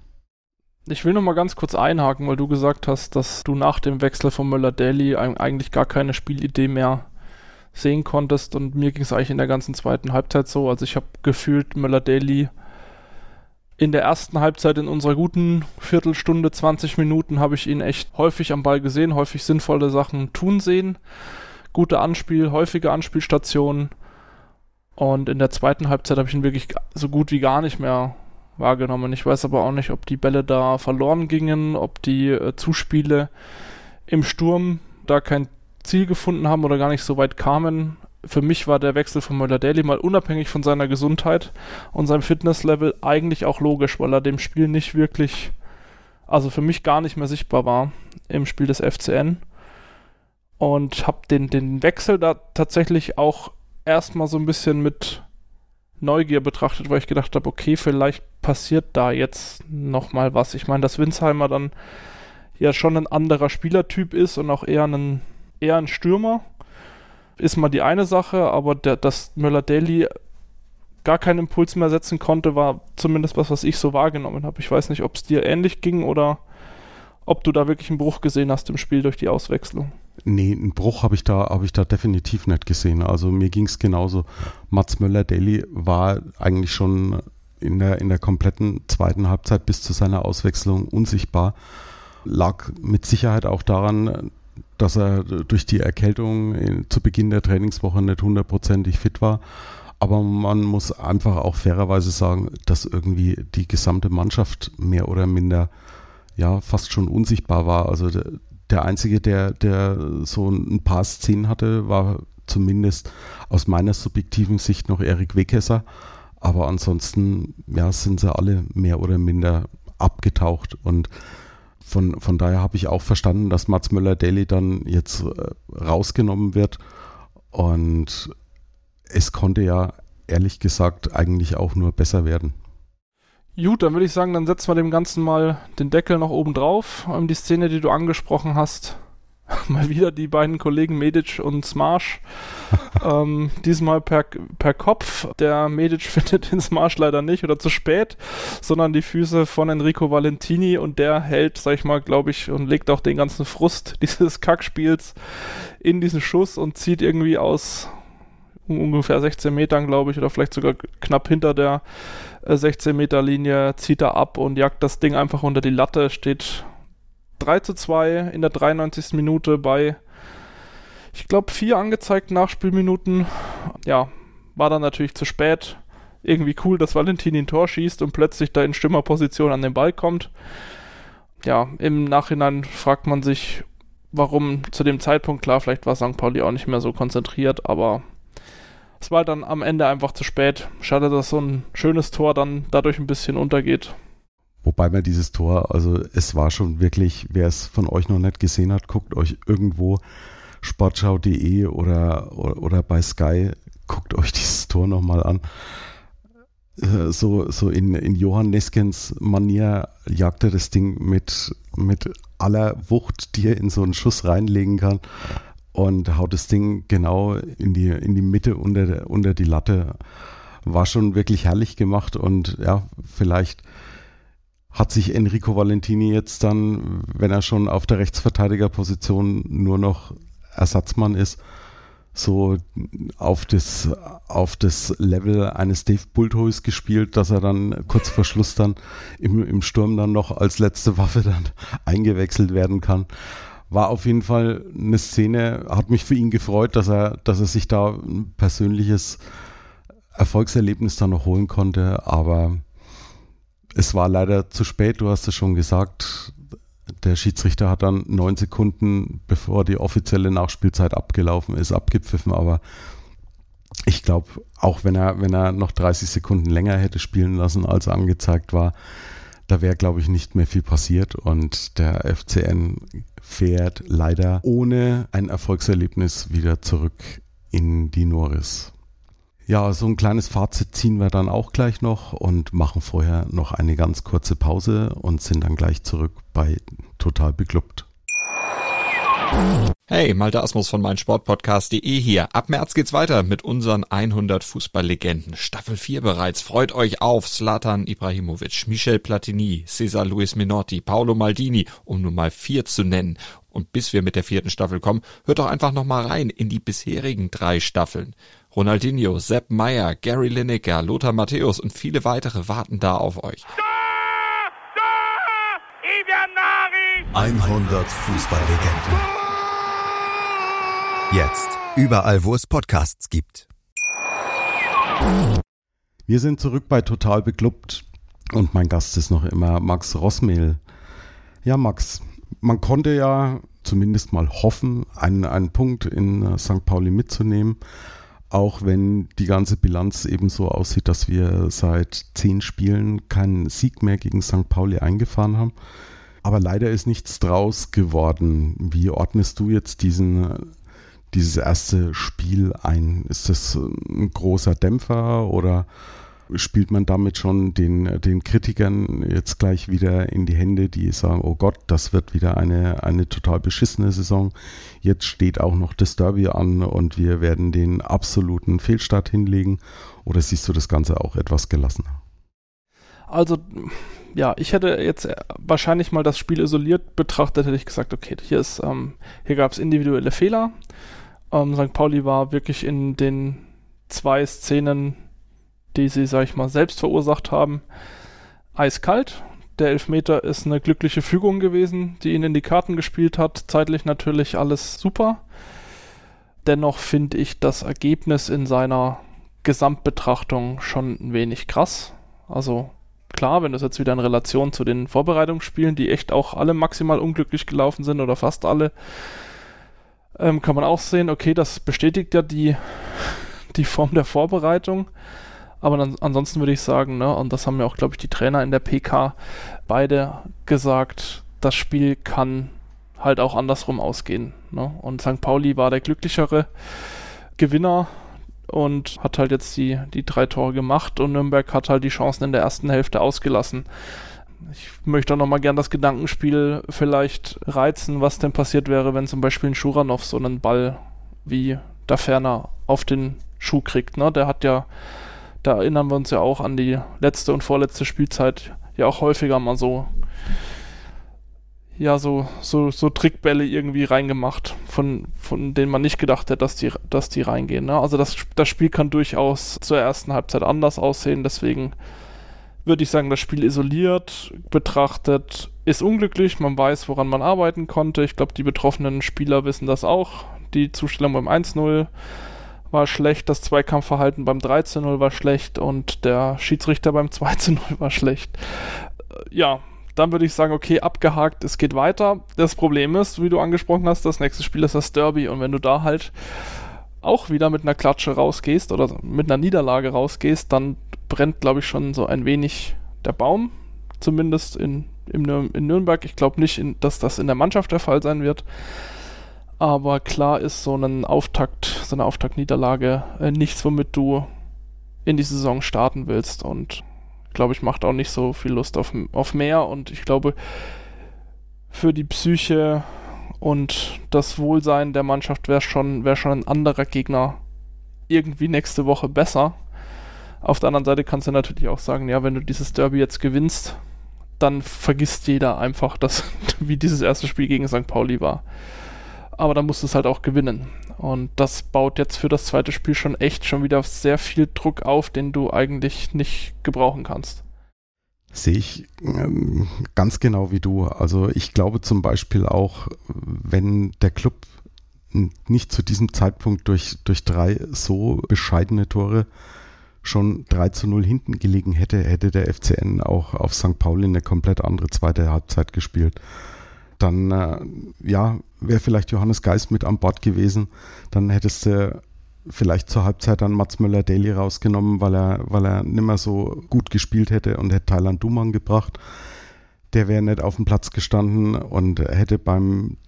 Ich will noch mal ganz kurz einhaken, weil du gesagt hast, dass du nach dem Wechsel von Möller-Daly eigentlich gar keine Spielidee mehr sehen konntest. Und mir ging es eigentlich in der ganzen zweiten Halbzeit so. Also ich habe gefühlt Möller-Daly in der ersten Halbzeit in unserer guten Viertelstunde, 20 Minuten habe ich ihn echt häufig am Ball gesehen, häufig sinnvolle Sachen tun sehen. Gute Anspiel, häufige Anspielstationen. Und in der zweiten Halbzeit habe ich ihn wirklich so gut wie gar nicht mehr wahrgenommen. Ich weiß aber auch nicht, ob die Bälle da verloren gingen, ob die äh, Zuspiele im Sturm da kein Ziel gefunden haben oder gar nicht so weit kamen. Für mich war der Wechsel von Möller-Daly mal unabhängig von seiner Gesundheit und seinem Fitnesslevel eigentlich auch logisch, weil er dem Spiel nicht wirklich, also für mich gar nicht mehr sichtbar war im Spiel des FCN. Und habe den, den Wechsel da tatsächlich auch erstmal so ein bisschen mit Neugier betrachtet, weil ich gedacht habe, okay, vielleicht passiert da jetzt nochmal was. Ich meine, dass Winsheimer dann ja schon ein anderer Spielertyp ist und auch eher ein, eher ein Stürmer, ist mal die eine Sache, aber der, dass Möller-Daly gar keinen Impuls mehr setzen konnte, war zumindest was, was ich so wahrgenommen habe. Ich weiß nicht, ob es dir ähnlich ging oder ob du da wirklich einen Bruch gesehen hast im Spiel durch die Auswechslung. Nee, einen Bruch habe ich da habe ich da definitiv nicht gesehen. Also mir ging es genauso. Mats Möller-Daly war eigentlich schon in der, in der kompletten zweiten Halbzeit bis zu seiner Auswechslung unsichtbar. Lag mit Sicherheit auch daran, dass er durch die Erkältung zu Beginn der Trainingswoche nicht hundertprozentig fit war. Aber man muss einfach auch fairerweise sagen, dass irgendwie die gesamte Mannschaft mehr oder minder ja fast schon unsichtbar war. Also der, der einzige, der, der so ein paar Szenen hatte, war zumindest aus meiner subjektiven Sicht noch Erik Wekesser. Aber ansonsten ja, sind sie alle mehr oder minder abgetaucht und von, von daher habe ich auch verstanden, dass Mats Möller-Daly dann jetzt äh, rausgenommen wird. Und es konnte ja ehrlich gesagt eigentlich auch nur besser werden. Gut, dann würde ich sagen, dann setzen wir dem Ganzen mal den Deckel noch oben drauf. Ähm, die Szene, die du angesprochen hast, mal wieder die beiden Kollegen Medic und Smarsh. ähm, diesmal per, per Kopf. Der Medic findet den Smarsh leider nicht oder zu spät, sondern die Füße von Enrico Valentini und der hält, sag ich mal, glaube ich, und legt auch den ganzen Frust dieses Kackspiels in diesen Schuss und zieht irgendwie aus ungefähr 16 Metern, glaube ich, oder vielleicht sogar knapp hinter der 16 äh, Meter Linie, zieht er ab und jagt das Ding einfach unter die Latte, steht 3 zu 2 in der 93. Minute bei, ich glaube, vier angezeigten Nachspielminuten. Ja, war dann natürlich zu spät. Irgendwie cool, dass Valentin ein Tor schießt und plötzlich da in Stimmerposition an den Ball kommt. Ja, im Nachhinein fragt man sich, warum zu dem Zeitpunkt, klar, vielleicht war St. Pauli auch nicht mehr so konzentriert, aber es war dann am Ende einfach zu spät. Schade, dass so ein schönes Tor dann dadurch ein bisschen untergeht. Wobei man dieses Tor, also es war schon wirklich, wer es von euch noch nicht gesehen hat, guckt euch irgendwo sportschau.de oder, oder, oder bei Sky, guckt euch dieses Tor nochmal an. Äh, so, so in, in Johann Neskens Manier jagt er das Ding mit, mit aller Wucht, die er in so einen Schuss reinlegen kann und haut das Ding genau in die, in die Mitte unter, unter die Latte. War schon wirklich herrlich gemacht und ja, vielleicht hat sich Enrico Valentini jetzt dann, wenn er schon auf der Rechtsverteidigerposition nur noch Ersatzmann ist, so auf das, auf das Level eines Dave Bulthuis gespielt, dass er dann kurz vor Schluss dann im, im Sturm dann noch als letzte Waffe dann eingewechselt werden kann. War auf jeden Fall eine Szene, hat mich für ihn gefreut, dass er, dass er sich da ein persönliches Erfolgserlebnis dann noch holen konnte, aber es war leider zu spät, du hast es schon gesagt. Der Schiedsrichter hat dann neun Sekunden, bevor die offizielle Nachspielzeit abgelaufen ist, abgepfiffen, aber ich glaube, auch wenn er, wenn er noch 30 Sekunden länger hätte spielen lassen, als angezeigt war, da wäre, glaube ich, nicht mehr viel passiert und der FCN fährt leider ohne ein Erfolgserlebnis wieder zurück in die Norris. Ja, so ein kleines Fazit ziehen wir dann auch gleich noch und machen vorher noch eine ganz kurze Pause und sind dann gleich zurück bei Total Beklubbt. Hey, Malte Asmus von meinsportpodcast.de hier. Ab März geht's weiter mit unseren 100 Fußballlegenden. Staffel 4 bereits. Freut euch auf Zlatan Ibrahimovic, Michel Platini, Cesar Luis Minotti, Paolo Maldini, um nur mal vier zu nennen. Und bis wir mit der vierten Staffel kommen, hört doch einfach noch mal rein in die bisherigen drei Staffeln. Ronaldinho, Sepp Meyer, Gary Lineker, Lothar Matthäus und viele weitere warten da auf euch. 100 Fußballlegenden. Jetzt überall, wo es Podcasts gibt. Wir sind zurück bei Total Beklubbt und mein Gast ist noch immer Max Rossmehl. Ja, Max, man konnte ja zumindest mal hoffen, einen, einen Punkt in äh, St. Pauli mitzunehmen. Auch wenn die ganze Bilanz eben so aussieht, dass wir seit zehn Spielen keinen Sieg mehr gegen St. Pauli eingefahren haben. Aber leider ist nichts draus geworden. Wie ordnest du jetzt diesen, dieses erste Spiel ein? Ist das ein großer Dämpfer oder spielt man damit schon den, den Kritikern jetzt gleich wieder in die Hände, die sagen, oh Gott, das wird wieder eine, eine total beschissene Saison. Jetzt steht auch noch das Derby an und wir werden den absoluten Fehlstart hinlegen. Oder siehst du das Ganze auch etwas gelassener? Also, ja, ich hätte jetzt wahrscheinlich mal das Spiel isoliert betrachtet, hätte ich gesagt, okay, hier ähm, hier gab es individuelle Fehler. Ähm, St. Pauli war wirklich in den zwei Szenen die sie, sag ich mal, selbst verursacht haben, eiskalt. Der Elfmeter ist eine glückliche Fügung gewesen, die ihn in die Karten gespielt hat. Zeitlich natürlich alles super. Dennoch finde ich das Ergebnis in seiner Gesamtbetrachtung schon ein wenig krass. Also klar, wenn das jetzt wieder in Relation zu den Vorbereitungsspielen, die echt auch alle maximal unglücklich gelaufen sind oder fast alle, ähm, kann man auch sehen, okay, das bestätigt ja die, die Form der Vorbereitung. Aber dann, ansonsten würde ich sagen, ne, und das haben ja auch, glaube ich, die Trainer in der PK beide gesagt, das Spiel kann halt auch andersrum ausgehen. Ne? Und St. Pauli war der glücklichere Gewinner und hat halt jetzt die, die drei Tore gemacht und Nürnberg hat halt die Chancen in der ersten Hälfte ausgelassen. Ich möchte auch nochmal gern das Gedankenspiel vielleicht reizen, was denn passiert wäre, wenn zum Beispiel ein Schuranov so einen Ball wie da ferner auf den Schuh kriegt. Ne? Der hat ja da erinnern wir uns ja auch an die letzte und vorletzte Spielzeit ja auch häufiger mal so ja so so so Trickbälle irgendwie reingemacht, von von denen man nicht gedacht hätte, dass die dass die reingehen. Ne? Also das das Spiel kann durchaus zur ersten Halbzeit anders aussehen. Deswegen würde ich sagen, das Spiel isoliert betrachtet ist unglücklich. Man weiß, woran man arbeiten konnte. Ich glaube, die betroffenen Spieler wissen das auch. Die Zustellung beim 1-0 war schlecht, das Zweikampfverhalten beim 13-0 war schlecht und der Schiedsrichter beim 2-0 war schlecht. Äh, ja, dann würde ich sagen, okay, abgehakt, es geht weiter. Das Problem ist, wie du angesprochen hast, das nächste Spiel ist das Derby und wenn du da halt auch wieder mit einer Klatsche rausgehst oder mit einer Niederlage rausgehst, dann brennt, glaube ich, schon so ein wenig der Baum, zumindest in, in, Nürnberg. Ich glaube nicht, in, dass das in der Mannschaft der Fall sein wird. Aber klar ist so ein Auftakt, so eine Auftaktniederlage äh, nichts, womit du in die Saison starten willst. Und glaube ich, macht auch nicht so viel Lust auf, auf mehr. Und ich glaube, für die Psyche und das Wohlsein der Mannschaft wäre schon, wär schon ein anderer Gegner irgendwie nächste Woche besser. Auf der anderen Seite kannst du natürlich auch sagen, ja, wenn du dieses Derby jetzt gewinnst, dann vergisst jeder einfach, dass, wie dieses erste Spiel gegen St. Pauli war aber dann musst du es halt auch gewinnen. Und das baut jetzt für das zweite Spiel schon echt schon wieder sehr viel Druck auf, den du eigentlich nicht gebrauchen kannst. Sehe ich ähm, ganz genau wie du. Also ich glaube zum Beispiel auch, wenn der Club nicht zu diesem Zeitpunkt durch, durch drei so bescheidene Tore schon 3 zu 0 hinten gelegen hätte, hätte der FCN auch auf St. Pauli eine komplett andere zweite Halbzeit gespielt dann äh, ja, wäre vielleicht Johannes Geist mit an Bord gewesen. Dann hättest du vielleicht zur Halbzeit dann Mats Möller-Daly rausgenommen, weil er, weil er nimmer so gut gespielt hätte und hätte Thailand Duman gebracht. Der wäre nicht auf dem Platz gestanden und hätte beim,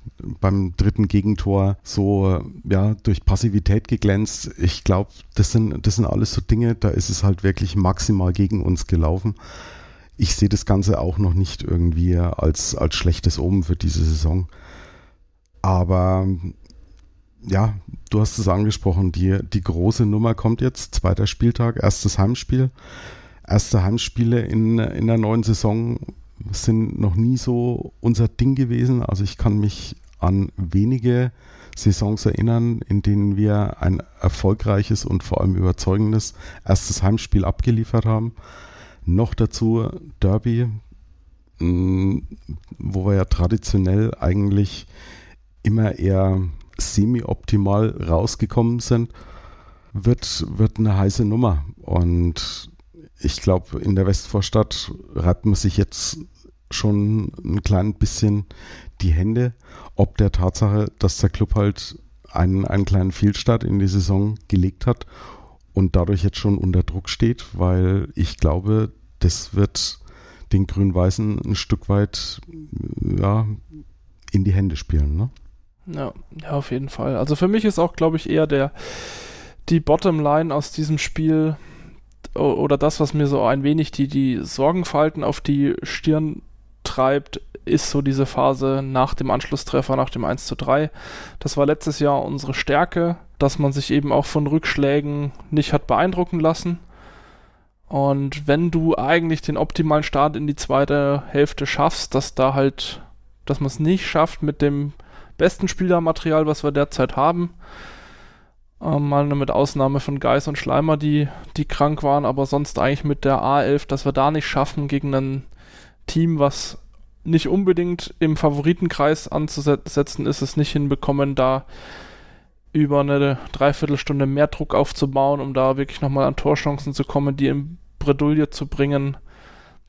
beim dritten Gegentor so ja, durch Passivität geglänzt. Ich glaube, das sind, das sind alles so Dinge, da ist es halt wirklich maximal gegen uns gelaufen ich sehe das Ganze auch noch nicht irgendwie als, als schlechtes Omen für diese Saison. Aber ja, du hast es angesprochen, die, die große Nummer kommt jetzt, zweiter Spieltag, erstes Heimspiel. Erste Heimspiele in, in der neuen Saison sind noch nie so unser Ding gewesen. Also ich kann mich an wenige Saisons erinnern, in denen wir ein erfolgreiches und vor allem überzeugendes erstes Heimspiel abgeliefert haben. Noch dazu Derby, mm, wo wir ja traditionell eigentlich immer eher semi-optimal rausgekommen sind, wird, wird eine heiße Nummer. Und ich glaube, in der Westvorstadt reibt man sich jetzt schon ein klein bisschen die Hände, ob der Tatsache, dass der Club halt einen, einen kleinen Fehlstart in die Saison gelegt hat und dadurch jetzt schon unter Druck steht, weil ich glaube, das wird den Grün-Weißen ein Stück weit ja, in die Hände spielen. Ne? Ja, ja, auf jeden Fall. Also für mich ist auch, glaube ich, eher der die Bottomline aus diesem Spiel oder das, was mir so ein wenig die, die Sorgenfalten auf die Stirn treibt, ist so diese Phase nach dem Anschlusstreffer, nach dem 1 zu 3. Das war letztes Jahr unsere Stärke, dass man sich eben auch von Rückschlägen nicht hat beeindrucken lassen. Und wenn du eigentlich den optimalen Start in die zweite Hälfte schaffst, dass da halt, dass man es nicht schafft mit dem besten Spielermaterial, was wir derzeit haben, ähm, mal nur mit Ausnahme von Geis und Schleimer, die, die krank waren, aber sonst eigentlich mit der A11, dass wir da nicht schaffen, gegen ein Team, was nicht unbedingt im Favoritenkreis anzusetzen ist, es nicht hinbekommen, da über eine Dreiviertelstunde mehr Druck aufzubauen, um da wirklich nochmal an Torchancen zu kommen, die in Bredouille zu bringen.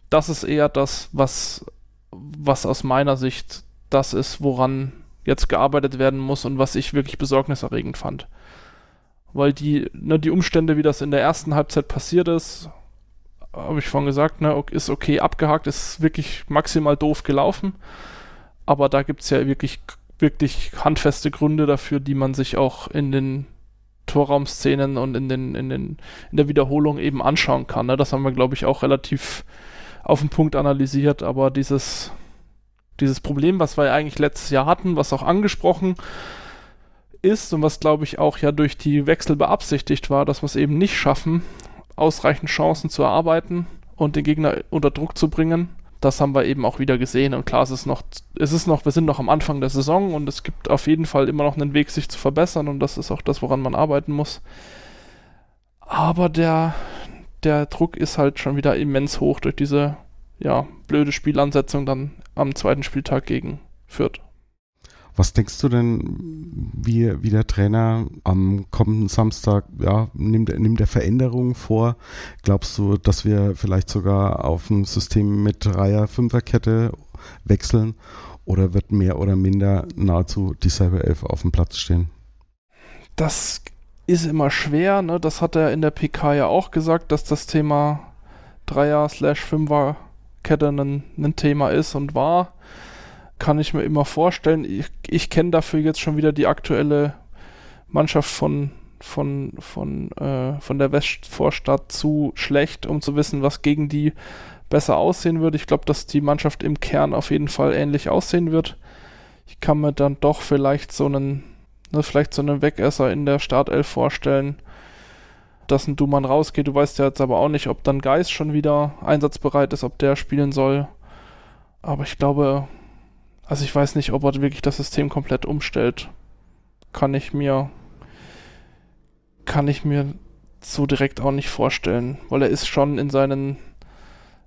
Das ist eher das, was, was aus meiner Sicht das ist, woran jetzt gearbeitet werden muss und was ich wirklich besorgniserregend fand weil die, ne, die Umstände, wie das in der ersten Halbzeit passiert ist, habe ich vorhin gesagt, ne, ist okay abgehakt, ist wirklich maximal doof gelaufen. Aber da gibt es ja wirklich, wirklich handfeste Gründe dafür, die man sich auch in den Torraumszenen und in, den, in, den, in der Wiederholung eben anschauen kann. Ne? Das haben wir, glaube ich, auch relativ auf den Punkt analysiert, aber dieses, dieses Problem, was wir eigentlich letztes Jahr hatten, was auch angesprochen ist und was glaube ich auch ja durch die Wechsel beabsichtigt war, dass wir es eben nicht schaffen, ausreichend Chancen zu erarbeiten und den Gegner unter Druck zu bringen. Das haben wir eben auch wieder gesehen und klar, es ist noch, es ist noch, wir sind noch am Anfang der Saison und es gibt auf jeden Fall immer noch einen Weg, sich zu verbessern und das ist auch das, woran man arbeiten muss. Aber der, der Druck ist halt schon wieder immens hoch durch diese, ja, blöde Spielansetzung dann am zweiten Spieltag gegen Fürth. Was denkst du denn, wie, wie der Trainer am kommenden Samstag, ja, nimmt, nimmt er Veränderungen vor? Glaubst du, dass wir vielleicht sogar auf ein System mit Dreier-, Fünferkette wechseln? Oder wird mehr oder minder nahezu dieselbe Elf auf dem Platz stehen? Das ist immer schwer, ne? Das hat er in der PK ja auch gesagt, dass das Thema Dreier-Fünfer-Kette ein, ein Thema ist und war kann ich mir immer vorstellen. Ich, ich kenne dafür jetzt schon wieder die aktuelle Mannschaft von, von, von, äh, von der Westvorstadt zu schlecht, um zu wissen, was gegen die besser aussehen würde. Ich glaube, dass die Mannschaft im Kern auf jeden Fall ähnlich aussehen wird. Ich kann mir dann doch vielleicht so einen, ne, vielleicht so einen Wegesser in der Startelf vorstellen, dass ein Dumann rausgeht. Du weißt ja jetzt aber auch nicht, ob dann Geist schon wieder einsatzbereit ist, ob der spielen soll. Aber ich glaube, also ich weiß nicht, ob er wirklich das System komplett umstellt. Kann ich mir kann ich mir so direkt auch nicht vorstellen, weil er ist schon in seinen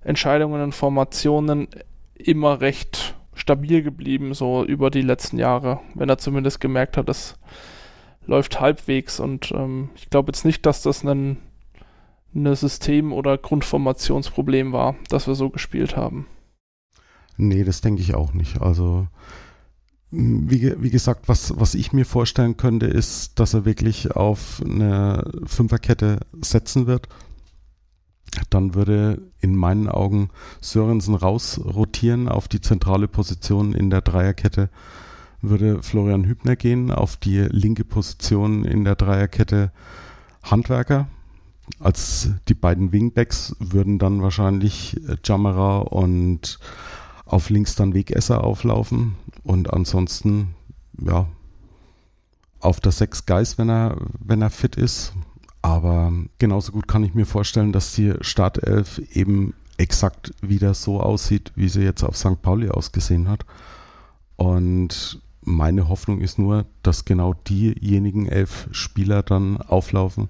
Entscheidungen und Formationen immer recht stabil geblieben, so über die letzten Jahre, wenn er zumindest gemerkt hat, es läuft halbwegs und ähm, ich glaube jetzt nicht, dass das ein, System- oder Grundformationsproblem war, dass wir so gespielt haben. Nee, das denke ich auch nicht. Also, wie, wie gesagt, was, was ich mir vorstellen könnte, ist, dass er wirklich auf eine Fünferkette setzen wird. Dann würde in meinen Augen Sörensen rausrotieren auf die zentrale Position in der Dreierkette. Würde Florian Hübner gehen auf die linke Position in der Dreierkette Handwerker. Als die beiden Wingbacks würden dann wahrscheinlich Jammerer und auf links dann Wegesser auflaufen und ansonsten, ja, auf der 6 Geist, wenn er, wenn er fit ist. Aber genauso gut kann ich mir vorstellen, dass die Startelf eben exakt wieder so aussieht, wie sie jetzt auf St. Pauli ausgesehen hat. Und meine Hoffnung ist nur, dass genau diejenigen elf Spieler dann auflaufen,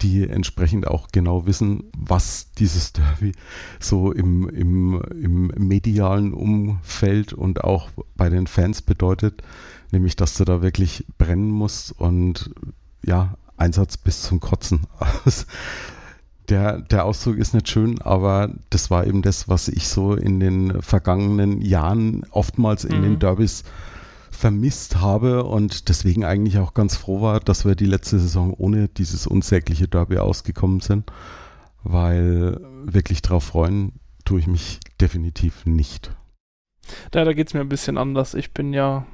die entsprechend auch genau wissen, was dieses Derby so im, im, im medialen Umfeld und auch bei den Fans bedeutet, nämlich dass du da wirklich brennen musst und ja, Einsatz bis zum Kotzen. Der, der Ausdruck ist nicht schön, aber das war eben das, was ich so in den vergangenen Jahren oftmals in mhm. den Derbys vermisst habe und deswegen eigentlich auch ganz froh war, dass wir die letzte Saison ohne dieses unsägliche Derby ausgekommen sind, weil wirklich drauf freuen tue ich mich definitiv nicht. Ja, da geht es mir ein bisschen anders. Ich bin ja,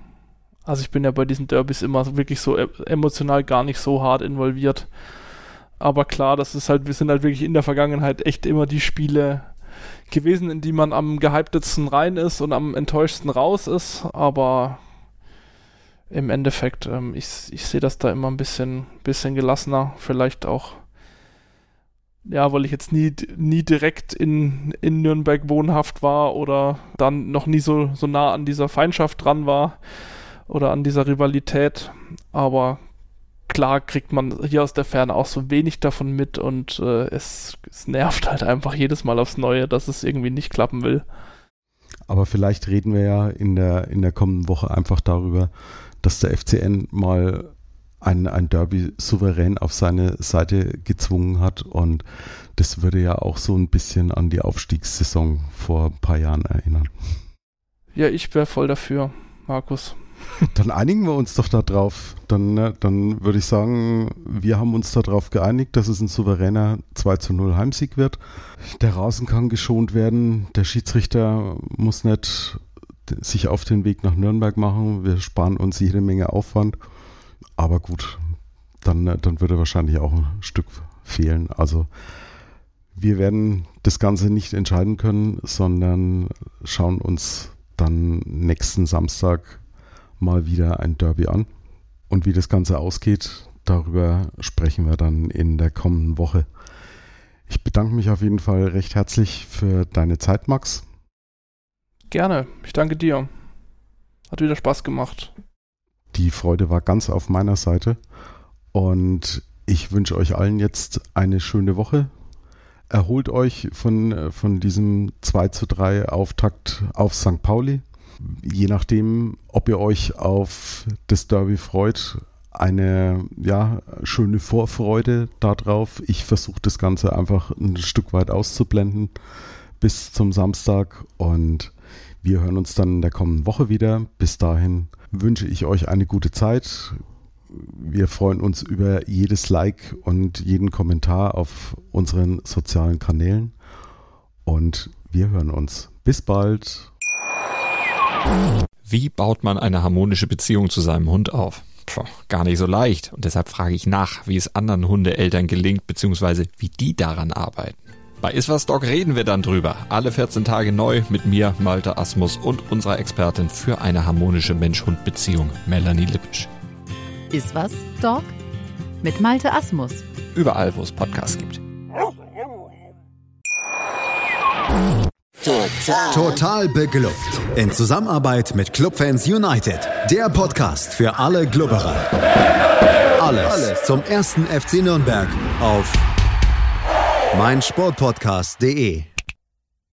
also ich bin ja bei diesen Derbys immer wirklich so e-, emotional gar nicht so hart involviert. Aber klar, das ist halt, wir sind halt wirklich in der Vergangenheit echt immer die Spiele gewesen, in die man am gehyptesten rein ist und am enttäuschtsten raus ist. Aber im Endeffekt, ähm, ich, ich sehe das da immer ein bisschen, bisschen gelassener. Vielleicht auch, ja, weil ich jetzt nie, nie direkt in, in Nürnberg wohnhaft war oder dann noch nie so, so nah an dieser Feindschaft dran war oder an dieser Rivalität. Aber klar kriegt man hier aus der Ferne auch so wenig davon mit und äh, es, es nervt halt einfach jedes Mal aufs Neue, dass es irgendwie nicht klappen will. Aber vielleicht reden wir ja in der, in der kommenden Woche einfach darüber, dass der FCN mal ein, ein Derby souverän auf seine Seite gezwungen hat und das würde ja auch so ein bisschen an die Aufstiegssaison vor ein paar Jahren erinnern. Ja, ich wäre voll dafür, Markus. Dann einigen wir uns doch darauf. Dann, ne, dann würde ich sagen, wir haben uns darauf geeinigt, dass es ein souveräner 2 zu 0 Heimsieg wird. Der Rasen kann geschont werden. Der Schiedsrichter muss nicht sich auf den Weg nach Nürnberg machen. Wir sparen uns jede Menge Aufwand. Aber gut, dann, dann würde wahrscheinlich auch ein Stück fehlen. Also wir werden das Ganze nicht entscheiden können, sondern schauen uns dann nächsten Samstag mal wieder ein Derby an. Und wie das Ganze ausgeht, darüber sprechen wir dann in der kommenden Woche. Ich bedanke mich auf jeden Fall recht herzlich für deine Zeit, Max. Gerne, ich danke dir. Hat wieder Spaß gemacht. Die Freude war ganz auf meiner Seite und ich wünsche euch allen jetzt eine schöne Woche. Erholt euch von, von diesem 2 zu 3 Auftakt auf St. Pauli. Je nachdem, ob ihr euch auf das Derby freut, eine ja, schöne Vorfreude darauf. Ich versuche das Ganze einfach ein Stück weit auszublenden bis zum Samstag und wir hören uns dann in der kommenden Woche wieder. Bis dahin wünsche ich euch eine gute Zeit. Wir freuen uns über jedes Like und jeden Kommentar auf unseren sozialen Kanälen. Und wir hören uns. Bis bald. Wie baut man eine harmonische Beziehung zu seinem Hund auf? Puh, gar nicht so leicht. Und deshalb frage ich nach, wie es anderen Hundeeltern gelingt, beziehungsweise wie die daran arbeiten. Bei Iswas Dog reden wir dann drüber. Alle 14 Tage neu mit mir, Malte Asmus und unserer Expertin für eine harmonische Mensch-Hund-Beziehung, Melanie Lippisch. Iswas Dog mit Malte Asmus. Überall, wo es Podcasts gibt. Total. Total beglückt. In Zusammenarbeit mit Clubfans United. Der Podcast für alle Glubberer. Alles, Alles zum ersten FC Nürnberg auf meinsportpodcast.de